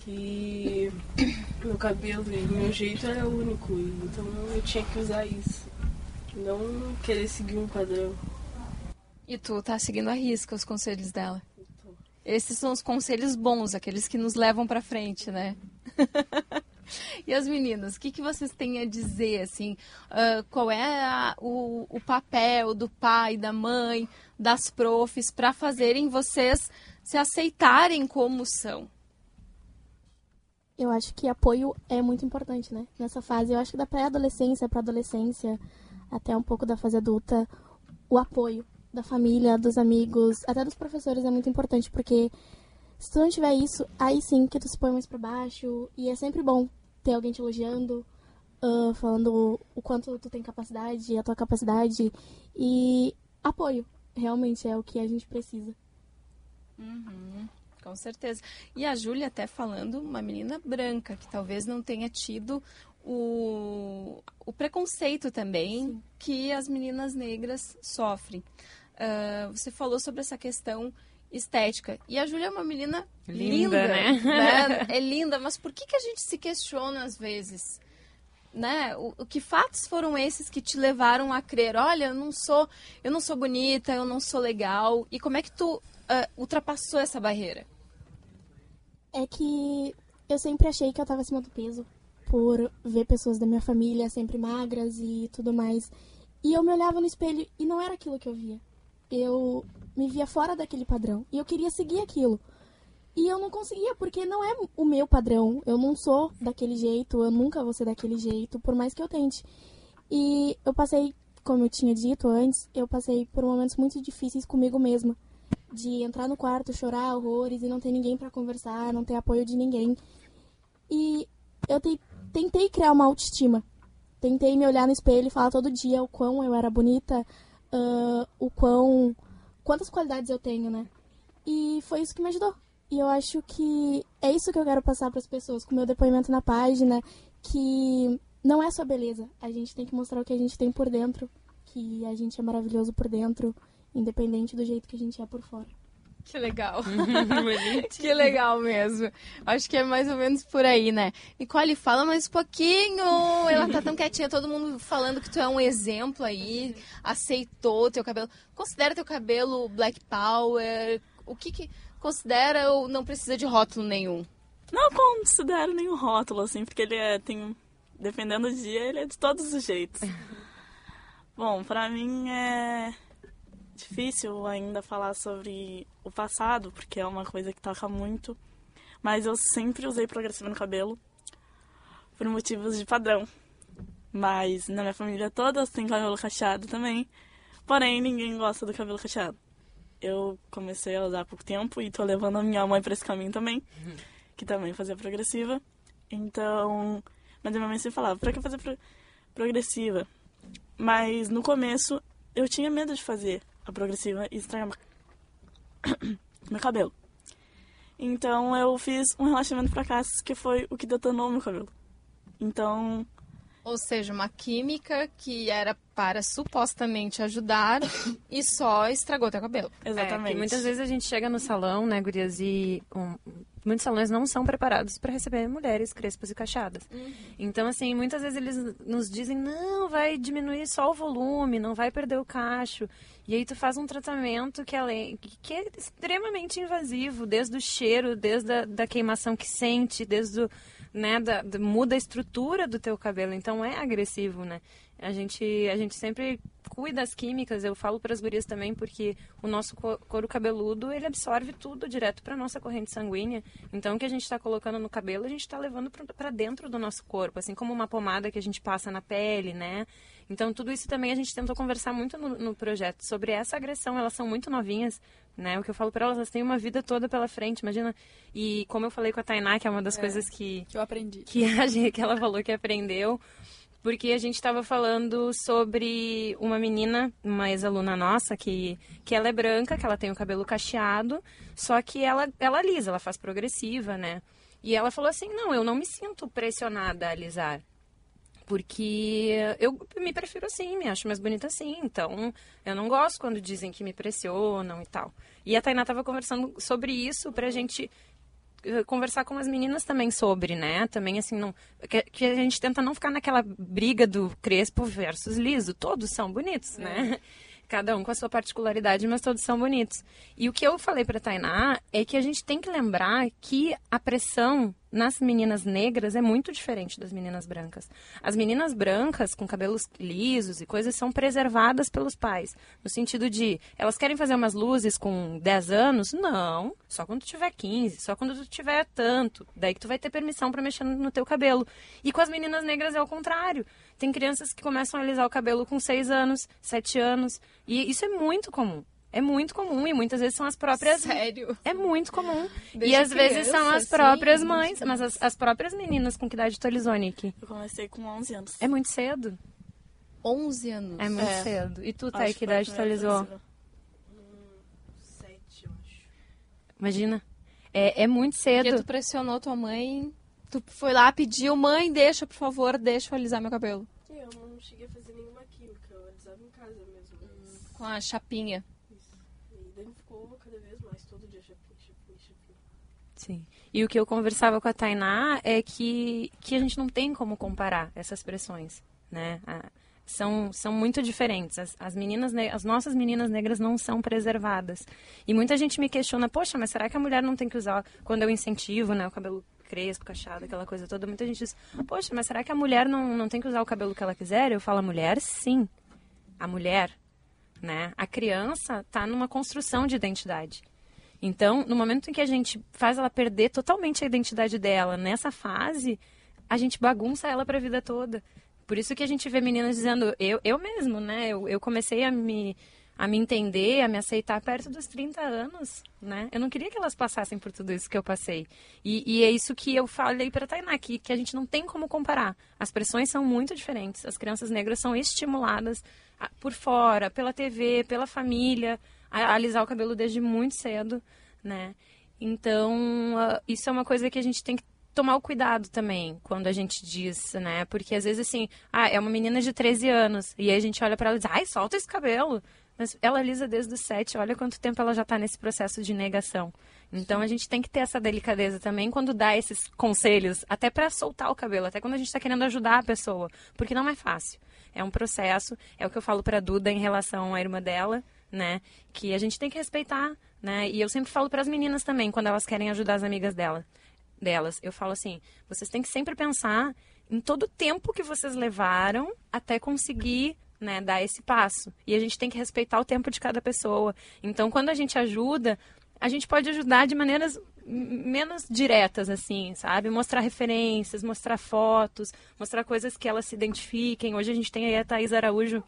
Que meu cabelo e meu jeito era único, então eu tinha que usar isso. Não querer seguir um padrão. E tu tá seguindo a risca os conselhos dela? Esses são os conselhos bons, aqueles que nos levam para frente, né? e as meninas, o que, que vocês têm a dizer, assim? Uh, qual é a, o, o papel do pai, da mãe, das profs para fazerem vocês se aceitarem como são? Eu acho que apoio é muito importante, né? Nessa fase, eu acho que da pré-adolescência para adolescência, até um pouco da fase adulta, o apoio da família, dos amigos, até dos professores é muito importante, porque se tu não tiver isso, aí sim que tu se põe mais pra baixo. E é sempre bom ter alguém te elogiando, uh, falando o quanto tu tem capacidade, a tua capacidade. E apoio, realmente é o que a gente precisa. Uhum, com certeza. E a Júlia até falando, uma menina branca, que talvez não tenha tido o, o preconceito também Sim. que as meninas negras sofrem. Uh, você falou sobre essa questão estética. E a Júlia é uma menina linda, linda né? né? É linda, mas por que, que a gente se questiona às vezes? Né? O, o, que fatos foram esses que te levaram a crer, olha, eu não sou, eu não sou bonita, eu não sou legal. E como é que tu uh, ultrapassou essa barreira? É que eu sempre achei que eu estava acima do peso por ver pessoas da minha família sempre magras e tudo mais. E eu me olhava no espelho e não era aquilo que eu via. Eu me via fora daquele padrão. E eu queria seguir aquilo. E eu não conseguia, porque não é o meu padrão. Eu não sou daquele jeito, eu nunca vou ser daquele jeito, por mais que eu tente. E eu passei, como eu tinha dito antes, eu passei por momentos muito difíceis comigo mesma. De entrar no quarto, chorar horrores e não ter ninguém para conversar, não ter apoio de ninguém. E eu te, tentei criar uma autoestima. Tentei me olhar no espelho e falar todo dia o quão eu era bonita, uh, o quão quantas qualidades eu tenho, né? E foi isso que me ajudou. E eu acho que é isso que eu quero passar para as pessoas com meu depoimento na página, que não é só beleza. A gente tem que mostrar o que a gente tem por dentro, que a gente é maravilhoso por dentro, independente do jeito que a gente é por fora. Que legal. que legal mesmo. Acho que é mais ou menos por aí, né? Nicole, fala mais um pouquinho. Ela tá tão quietinha, todo mundo falando que tu é um exemplo aí, aceitou o teu cabelo. Considera teu cabelo black power? O que que considera ou não precisa de rótulo nenhum? Não considero nenhum rótulo, assim, porque ele é, tem, dependendo do dia, ele é de todos os jeitos. Bom, pra mim é difícil ainda falar sobre o passado, porque é uma coisa que toca muito. Mas eu sempre usei progressiva no cabelo por motivos de padrão. Mas na minha família toda tem cabelo cacheado também. Porém, ninguém gosta do cabelo cacheado. Eu comecei a usar há pouco tempo e tô levando a minha mãe para esse caminho também, que também fazia progressiva. Então, mas a minha mãe sempre falava, pra que fazer pro progressiva? Mas no começo eu tinha medo de fazer, a progressiva e estragar meu cabelo. Então eu fiz um relaxamento pra cá que foi o que detonou meu cabelo. Então. Ou seja, uma química que era para supostamente ajudar e só estragou teu cabelo. Exatamente. É, muitas vezes a gente chega no salão, né, gurias, e um, muitos salões não são preparados para receber mulheres crespas e cacheadas. Uhum. Então, assim, muitas vezes eles nos dizem, não, vai diminuir só o volume, não vai perder o cacho. E aí tu faz um tratamento que, além, que é extremamente invasivo, desde o cheiro, desde a da queimação que sente, desde o, né, da, da, muda a estrutura do teu cabelo. Então, é agressivo, né? A gente, a gente sempre cuida das químicas, eu falo para as gurias também, porque o nosso couro cabeludo, ele absorve tudo direto para nossa corrente sanguínea. Então, o que a gente está colocando no cabelo, a gente está levando para dentro do nosso corpo, assim como uma pomada que a gente passa na pele, né? Então, tudo isso também a gente tentou conversar muito no, no projeto sobre essa agressão. Elas são muito novinhas, né? O que eu falo para elas, elas têm uma vida toda pela frente, imagina. E como eu falei com a Tainá, que é uma das é, coisas que... Que eu aprendi. Que, a, que ela falou que aprendeu porque a gente estava falando sobre uma menina, uma ex-aluna nossa, que, que ela é branca, que ela tem o cabelo cacheado, só que ela, ela alisa, ela faz progressiva, né? E ela falou assim, não, eu não me sinto pressionada a alisar. Porque eu me prefiro assim, me acho mais bonita assim. Então, eu não gosto quando dizem que me pressionam e tal. E a Tainá estava conversando sobre isso pra gente conversar com as meninas também sobre, né? Também assim, não, que, que, a gente tenta não ficar naquela briga do crespo versus liso. Todos são bonitos, né? é. né? Cada um com a sua particularidade, mas todos são bonitos. E o que eu falei para Tainá é que a gente tem que lembrar que a pressão nas meninas negras é muito diferente das meninas brancas. As meninas brancas com cabelos lisos e coisas são preservadas pelos pais, no sentido de elas querem fazer umas luzes com 10 anos? Não, só quando tu tiver 15, só quando tu tiver tanto, daí que tu vai ter permissão para mexer no teu cabelo. E com as meninas negras é o contrário. Tem crianças que começam a alisar o cabelo com 6 anos, 7 anos, e isso é muito comum. É muito comum e muitas vezes são as próprias. Sério? É muito comum. Desde e às vezes são criança, as próprias assim? mães, mas as, as próprias meninas com que idade tu alisou, Nick? Eu comecei com 11 anos. É muito cedo. 11 anos. É muito É. cedo. E tu, Thay, que que idade tu alisou? Sete, eu acho. Imagina. É, é muito Porque cedo. tu pressionou tua mãe, tu foi lá, pediu, mãe, deixa, por favor, deixa eu alisar meu cabelo. E eu não cheguei a fazer nenhuma química, eu alisava em casa mesmo. mas- Com a chapinha. Isso. E daí ficou cada vez mais, todo dia chapinha, chapinha, chapinha. Sim. E o que eu conversava com a Tainá é que, que a gente não tem como comparar essas pressões, né? A- são, são muito diferentes. As, as meninas, as nossas meninas negras não são preservadas. E muita gente me questiona, poxa, mas será que a mulher não tem que usar quando eu incentivo, né, o cabelo crespo, cachado, aquela coisa toda? Muita gente diz, poxa, mas será que a mulher não, não tem que usar o cabelo que ela quiser? Eu falo, a mulher, sim. A mulher, né? A criança está numa construção de identidade. Então, no momento em que a gente faz ela perder totalmente a identidade dela nessa fase, a gente bagunça ela para a vida toda. Por isso que a gente vê meninas dizendo, eu, eu mesmo, né? Eu, eu comecei a me, a me entender, a me aceitar perto dos 30 anos, né? Eu não queria que elas passassem por tudo isso que eu passei. E, e é isso que eu falei para Tainá, que, que a gente não tem como comparar. As pressões são muito diferentes. As crianças negras são estimuladas por fora, pela TV, pela família, a alisar o cabelo desde muito cedo, né? Então, isso é uma coisa que a gente tem que tomar o cuidado também quando a gente diz, né? Porque às vezes assim, ah, é uma menina de 13 anos e aí a gente olha para ela e diz: "Ai, solta esse cabelo". Mas ela alisa desde os 7, olha quanto tempo ela já está nesse processo de negação. Então a gente tem que ter essa delicadeza também quando dá esses conselhos, até para soltar o cabelo, até quando a gente está querendo ajudar a pessoa, porque não é fácil. É um processo, é o que eu falo para Duda em relação à irmã dela, né? Que a gente tem que respeitar, né? E eu sempre falo para as meninas também quando elas querem ajudar as amigas dela, delas. Eu falo assim: vocês têm que sempre pensar em todo o tempo que vocês levaram até conseguir né, dar esse passo. E a gente tem que respeitar o tempo de cada pessoa. Então, quando a gente ajuda, a gente pode ajudar de maneiras menos diretas, assim, sabe? Mostrar referências, mostrar fotos, mostrar coisas que elas se identifiquem. Hoje a gente tem aí a Thaís Araújo,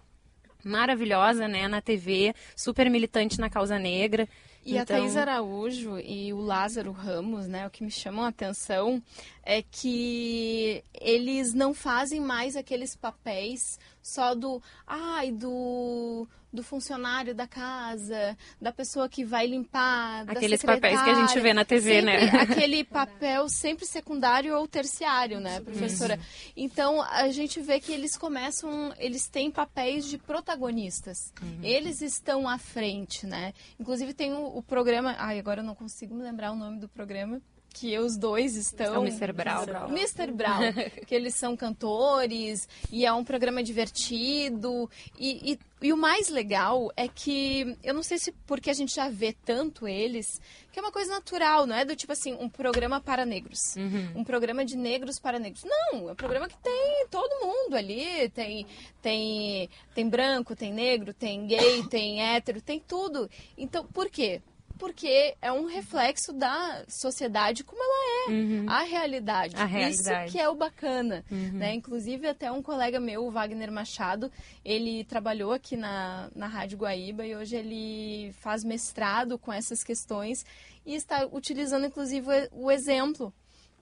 maravilhosa, né, na TV, super militante na causa negra. E a Então- Thaís Araújo e o Lázaro Ramos, né, o que me chamam a atenção é que eles não fazem mais aqueles papéis só do, ai, do do funcionário da casa, da pessoa que vai limpar, da Aqueles papéis que a gente vê na TV, né? Aquele papel sempre secundário ou terciário, né, professora? Então, a gente vê que eles começam, eles têm papéis de protagonistas. Eles estão à frente, né? Inclusive tem o, o programa, ai, agora eu não consigo me lembrar o nome do programa, que os dois estão... É o Mr. Brown. Mr. Brown, que eles são cantores e é um programa divertido. E, e, e o mais legal é que, eu não sei se porque a gente já vê tanto eles, que é uma coisa natural, não é do tipo assim, um programa para negros. Um programa de negros para negros. Não, é um programa que tem todo mundo ali. Tem, tem, tem branco, tem negro, tem gay, tem hétero, tem tudo. Então, por quê? Porque é um reflexo da sociedade como ela é, a realidade. A realidade. Isso que é o bacana, né? Inclusive até um colega meu, o Wagner Machado, ele trabalhou aqui na, na Rádio Guaíba e hoje ele faz mestrado com essas questões e está utilizando inclusive o, exemplo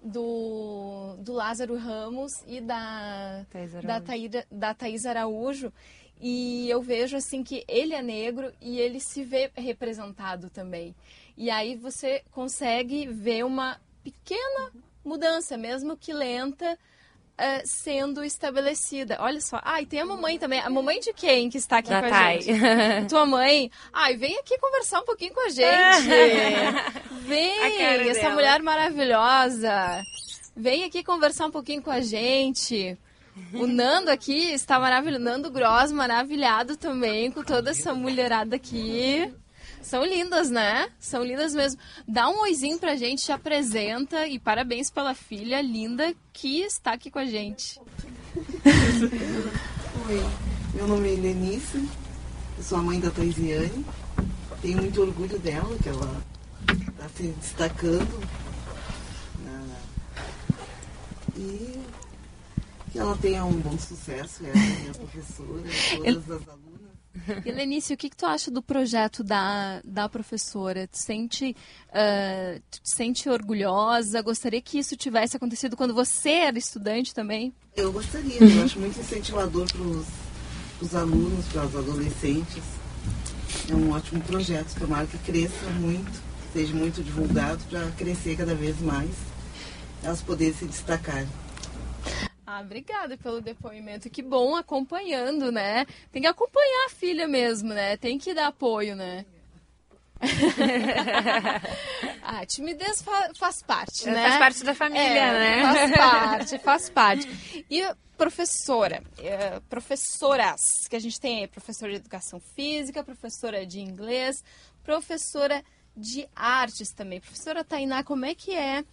do, do Lázaro Ramos e da Thaís da, Araújo. Taíra, da Thaís Araújo. E eu vejo assim que ele é negro e ele se vê representado também. E aí você consegue ver uma pequena mudança, mesmo que lenta, eh, sendo estabelecida. Olha só. Ah, e tem a mamãe também. A mamãe de quem que está aqui Da com a gente? Tua mãe. Ai, vem aqui conversar um pouquinho com a gente. Vem, A essa dela. mulher maravilhosa. Vem aqui conversar um pouquinho com a gente. O Nando aqui está maravilhoso. Nando Gross, maravilhado também com toda essa mulherada aqui. São lindas, né? São lindas mesmo. Dá um oizinho pra gente, te apresenta e parabéns pela filha linda que está aqui com a gente. Oi, meu nome é Lenice, eu sou a mãe da Taisiane. Tenho muito orgulho dela, que ela está se destacando. E que ela tenha um bom sucesso, ela e a professora, todas as alunas. E Lenice, o que, que tu acha do projeto da, da professora? Tu sente, ah, tu te sente orgulhosa? Gostaria que isso tivesse acontecido quando você era estudante também? Eu gostaria, eu acho muito incentivador para os alunos, para os adolescentes. É um ótimo projeto, tomara que cresça muito, seja muito divulgado para crescer cada vez mais, elas poderem se destacar. Ah, obrigada pelo depoimento. Que bom acompanhando, né? Tem que acompanhar a filha mesmo, né? Tem que dar apoio, né? ah, timidez fa- faz parte, né? Faz parte da família, É, né? Faz parte, faz parte. E professora, eh, professoras que a gente tem aí, professora de educação física, professora de inglês, professora de artes também. Professora Tainá, como é que é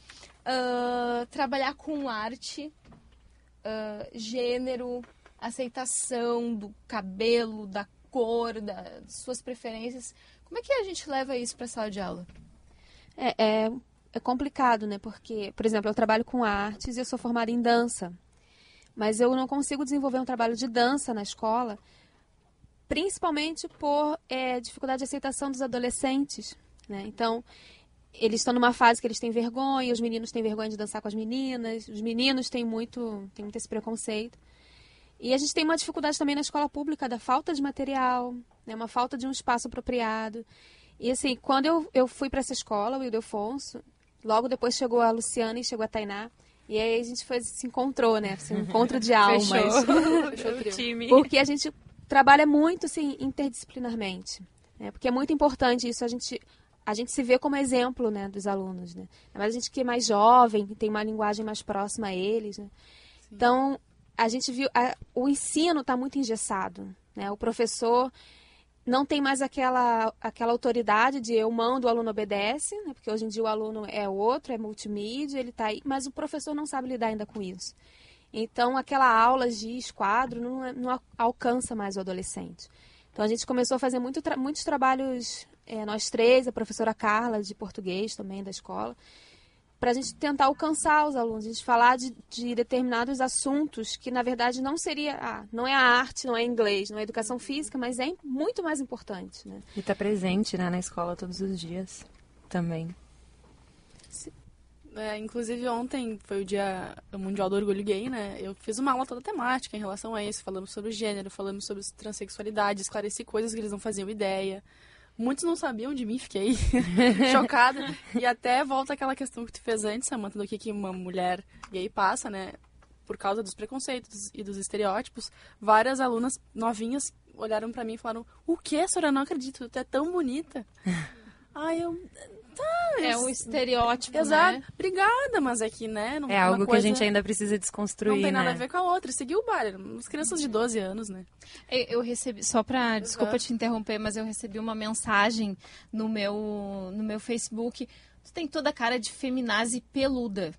ah, trabalhar com arte, gênero, aceitação do cabelo, da cor, das suas preferências? Como é que a gente leva isso para a sala de aula? É, é, é complicado, né? Porque, por exemplo, eu trabalho com artes e eu sou formada em dança. Mas eu não consigo desenvolver um trabalho de dança na escola, principalmente por é, dificuldade de aceitação dos adolescentes. Né? Então, eles estão numa fase que eles têm vergonha, os meninos têm vergonha de dançar com as meninas, os meninos têm muito, têm muito esse preconceito. E a gente tem uma dificuldade também na escola pública da falta de material, né? uma falta de um espaço apropriado. E assim, quando eu, eu fui para essa escola, o Ildefonso, logo depois chegou a Luciana e chegou a Tainá. E aí a gente foi, se encontrou, né? Assim, um encontro de almas. Fechou o time. Porque a gente trabalha muito assim, interdisciplinarmente. Né? Porque é muito importante isso, a gente, a gente se vê como exemplo né, dos alunos. Né? Mas a gente que é mais jovem, que tem uma linguagem mais próxima a eles. Né? Então, a gente viu. a- o ensino está muito engessado. Né? O professor não tem mais aquela, aquela autoridade de eu mando, o aluno obedece, né? porque hoje em dia o aluno é outro, é multimídia, ele está aí, mas o professor não sabe lidar ainda com isso. Então, aquela aula de esquadro não, é- não alcança mais o adolescente. Então, a gente começou a fazer muito muitos trabalhos, eh, nós três, a professora Carla, de português também, da escola, para a gente tentar alcançar os alunos, a gente falar de, de determinados assuntos que, na verdade, não seria, ah, não é a arte, não é inglês, não é educação física, mas é muito mais importante, né? E tá presente, né, na escola todos os dias também. É, inclusive ontem foi o dia mundial do orgulho gay, né? Eu fiz uma aula toda temática em relação a isso, falamos sobre gênero, falamos sobre transexualidade, esclareci coisas que eles não faziam ideia. Muitos não sabiam de mim, fiquei chocada. E até volta aquela questão que tu fez antes, Samantha, do que, que uma mulher gay passa, né? Por causa dos preconceitos e dos estereótipos. Várias alunas novinhas olharam pra mim e falaram: O que, senhora? Não acredito, tu é tão bonita. Ai, eu. Tá, É um estereótipo, Exato. né? Obrigada, mas é que, né? Não, É algo que a gente ainda precisa desconstruir, Não tem nada né? a ver com a outra. Seguiu o bar. Umas crianças de 12 anos, né? Eu, eu recebi, só pra, desculpa te interromper, mas eu recebi uma mensagem no meu, no meu Facebook. Tu tem toda a cara de feminazi peluda.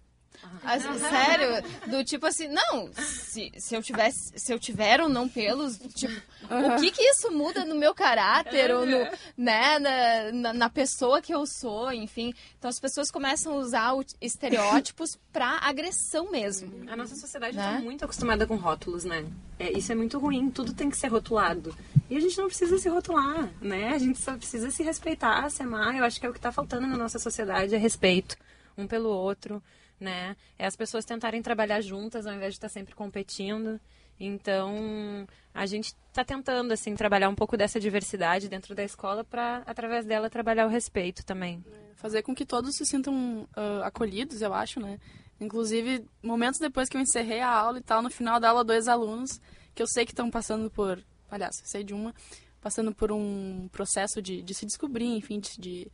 Ah, sério? Do tipo assim, não, se, se eu tivesse, se eu tiver ou não pelos, tipo, o que que isso muda no meu caráter ou no, né, na, na, na pessoa que eu sou, enfim. Então as pessoas começam a usar o- estereótipos pra agressão mesmo. A nossa sociedade Né? está muito acostumada com rótulos, né? É, isso é muito ruim, tudo tem que ser rotulado. E a gente não precisa se rotular, né? A gente só precisa se respeitar, se amar. Eu acho que é o que está faltando na nossa sociedade, é respeito um pelo outro, né? É as pessoas tentarem trabalhar juntas ao invés de estar sempre competindo. Então, a gente está tentando, assim, trabalhar um pouco dessa diversidade dentro da escola para, através dela, trabalhar o respeito também. Fazer com que todos se sintam ah, acolhidos, eu acho, né? Inclusive, momentos depois que eu encerrei a aula e tal, no final da aula, dois alunos que eu sei que estão passando por. Aliás, sei de uma, passando por um processo de, de se descobrir, enfim, de, de-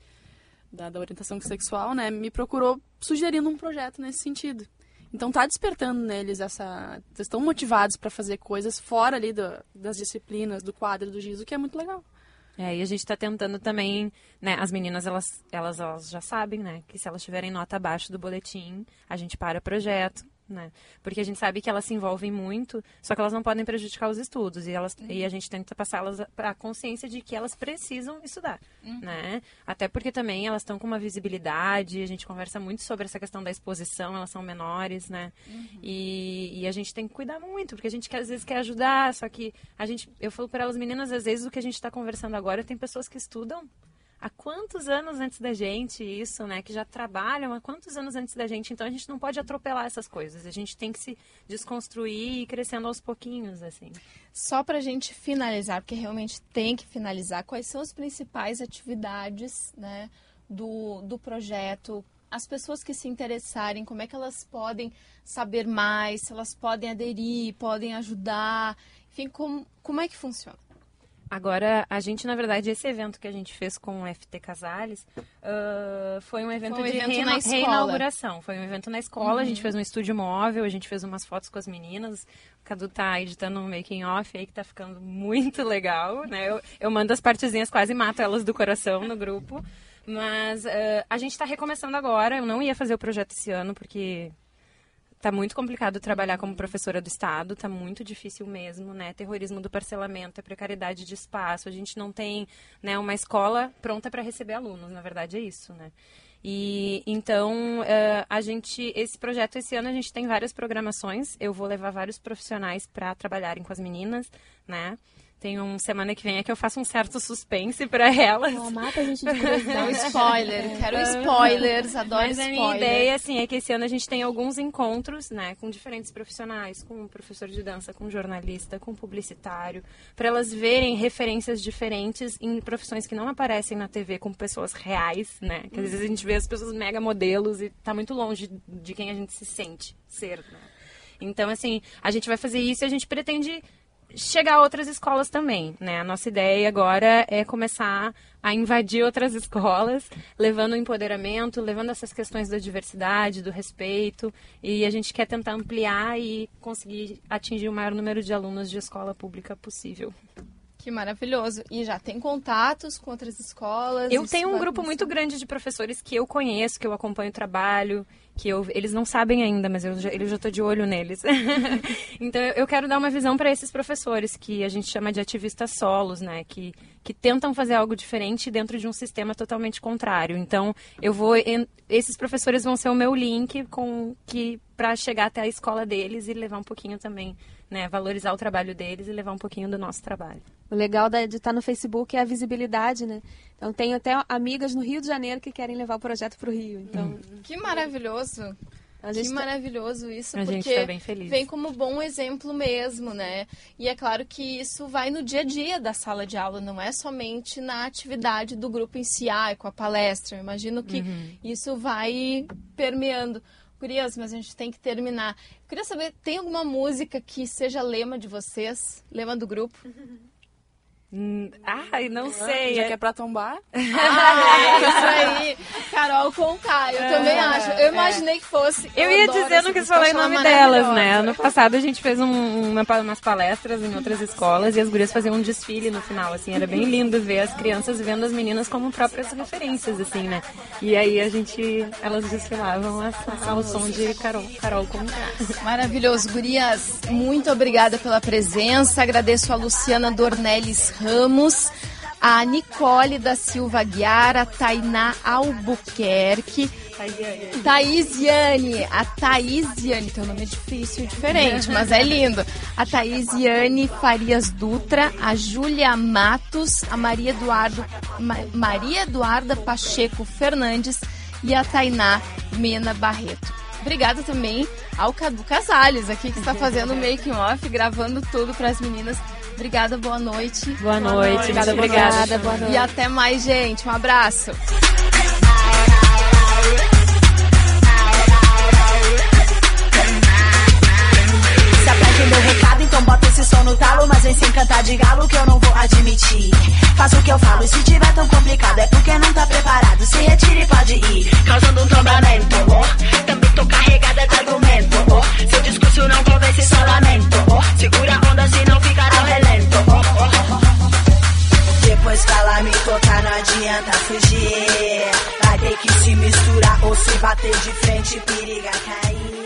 da, da orientação sexual, né? Me procurou sugerindo um projeto nesse sentido. Então tá despertando neles essa. Eles estão motivados para fazer coisas fora ali do, das disciplinas, do quadro, do giz, o que é muito legal. É, e a gente está tentando também, né, as meninas, elas, elas, elas já sabem, né, que se elas tiverem nota abaixo do boletim, a gente para o projeto, né, porque a gente sabe que elas se envolvem muito, só que elas não podem prejudicar os estudos, e, elas, e a gente tenta passá-las a consciência de que elas precisam estudar, né, até porque também elas estão com uma visibilidade, a gente conversa muito sobre essa questão da exposição, elas são menores, né, e, e a gente tem que cuidar muito, porque a gente às vezes quer ajudar, só que a gente, eu falo para elas meninas, às vezes o que a gente está conversando agora, tem pessoas que estudam há quantos anos antes da gente isso, né? Que já trabalham há quantos anos antes da gente. Então a gente não pode atropelar essas coisas. A gente tem que se desconstruir e ir crescendo aos pouquinhos, assim. Só para a gente finalizar, porque realmente tem que finalizar, quais são as principais atividades né, do, do projeto? As pessoas que se interessarem, como é que elas podem saber mais, se elas podem aderir, podem ajudar, enfim, como, como é que funciona? Agora, a gente, na verdade, esse evento que a gente fez com o FT Casales uh, foi um evento Foi um de evento reina- reinauguração. Foi um evento na escola, a gente fez um estúdio móvel, a gente fez umas fotos com as meninas. O Cadu tá editando um making off aí que tá ficando muito legal, né? Eu, eu mando as partezinhas, quase mato elas do coração no grupo. Mas uh, a gente tá recomeçando agora. Eu não ia fazer o projeto esse ano, porque Tá muito complicado trabalhar como professora do Estado, tá muito difícil mesmo, né? Terrorismo do parcelamento, a precariedade de espaço, a gente não tem né, uma escola pronta para receber alunos, na verdade é isso, né? E então eh, a gente, esse projeto esse ano a gente tem várias programações. Eu vou levar vários profissionais para trabalharem com as meninas, né? Tem um semana que vem é que eu faço um certo suspense para elas. Ó, mata a gente de Não, curiosidade. spoiler. Quero spoilers, adoro Mas a spoiler. minha ideia, assim, é que esse ano a gente tem alguns encontros, né, com diferentes profissionais, com um professor de dança, com um jornalista, com um publicitário, para elas verem referências diferentes em profissões que não aparecem na TV com pessoas reais, né, que às vezes a gente vê as pessoas mega modelos e tá muito longe de quem a gente se sente ser, né. Então, assim, a gente vai fazer isso e a gente pretende chegar a outras escolas também, né? A nossa ideia agora é começar a invadir outras escolas, levando o empoderamento, levando essas questões da diversidade, do respeito, e a gente quer tentar ampliar e conseguir atingir o maior número de alunos de escola pública possível. Que maravilhoso. E já tem contatos com outras escolas? Eu tenho um grupo muito grande de professores que eu conheço, que eu acompanho o trabalho, que eu, eles não sabem ainda, mas eu já, eu já tô de olho neles. então eu quero dar uma visão para esses professores que a gente chama de ativistas solos, né, que que tentam fazer algo diferente dentro de um sistema totalmente contrário. Então eu vou esses professores vão ser o meu link com que para chegar até a escola deles e levar um pouquinho também, né, valorizar o trabalho deles e levar um pouquinho do nosso trabalho. O legal da- de estar no Facebook é a visibilidade, né? Então tenho até amigas no Rio de Janeiro que querem levar o projeto para o Rio. Então Que maravilhoso. Que tá- maravilhoso isso, A gente porque tá bem feliz. vem como bom exemplo mesmo, né? E é claro que isso vai no dia a dia da sala de aula, não é somente na atividade do grupo em si, ah, com a palestra. Eu imagino que Uhum. isso vai permeando. Curias, mas a gente tem que terminar. Eu queria saber, tem alguma música que seja lema de vocês? Lema do grupo? Hum, Ai, não sei. Já é- que é pra tombar? Ah, é isso aí. Carol Conká, eu também acho. Eu imaginei que fosse. Eu ia adoro dizer, essa não quis falar em nome delas, né? Ano passado a gente fez um- uma, umas palestras em outras escolas e as gurias faziam um desfile no final, assim, era bem lindo ver as crianças vendo as meninas como próprias referências, assim, né? E aí a gente, elas desfilavam ao som de Carol, Carol Conká. Maravilhoso, gurias. Muito obrigada pela presença. Agradeço a Luciana Dornelles Ramos, a Nicole da Silva Guiar, a Tainá Albuquerque, Thaisiane, a Thaisiane, teu nome é difícil e diferente, mas é lindo. A Thaisiane Farias Dutra, a Júlia Matos, a Maria Eduardo, Ma- Maria Eduarda Pacheco Fernandes e a Tainá Mena Barreto. Obrigada também ao Cadu Casales aqui que está fazendo o making off, gravando tudo para as meninas. Obrigada, boa noite. Boa, boa noite, noite. Obrigada, obrigada. boa noite. E até mais, gente. Um abraço. Então som no talo, mas vem sem cantar de galo que eu não vou admitir. Faço o que eu falo, e se tiver tão complicado é porque não tá preparado. Se retire e pode ir, causando um tombamento. Oh. Também tô carregada de argumento. Oh. Seu discurso não convence, só lamento. Oh. Segura a onda, se não ficar ao ela me tocar, não adianta fugir. Vai ter que se misturar ou se bater de frente, periga cair.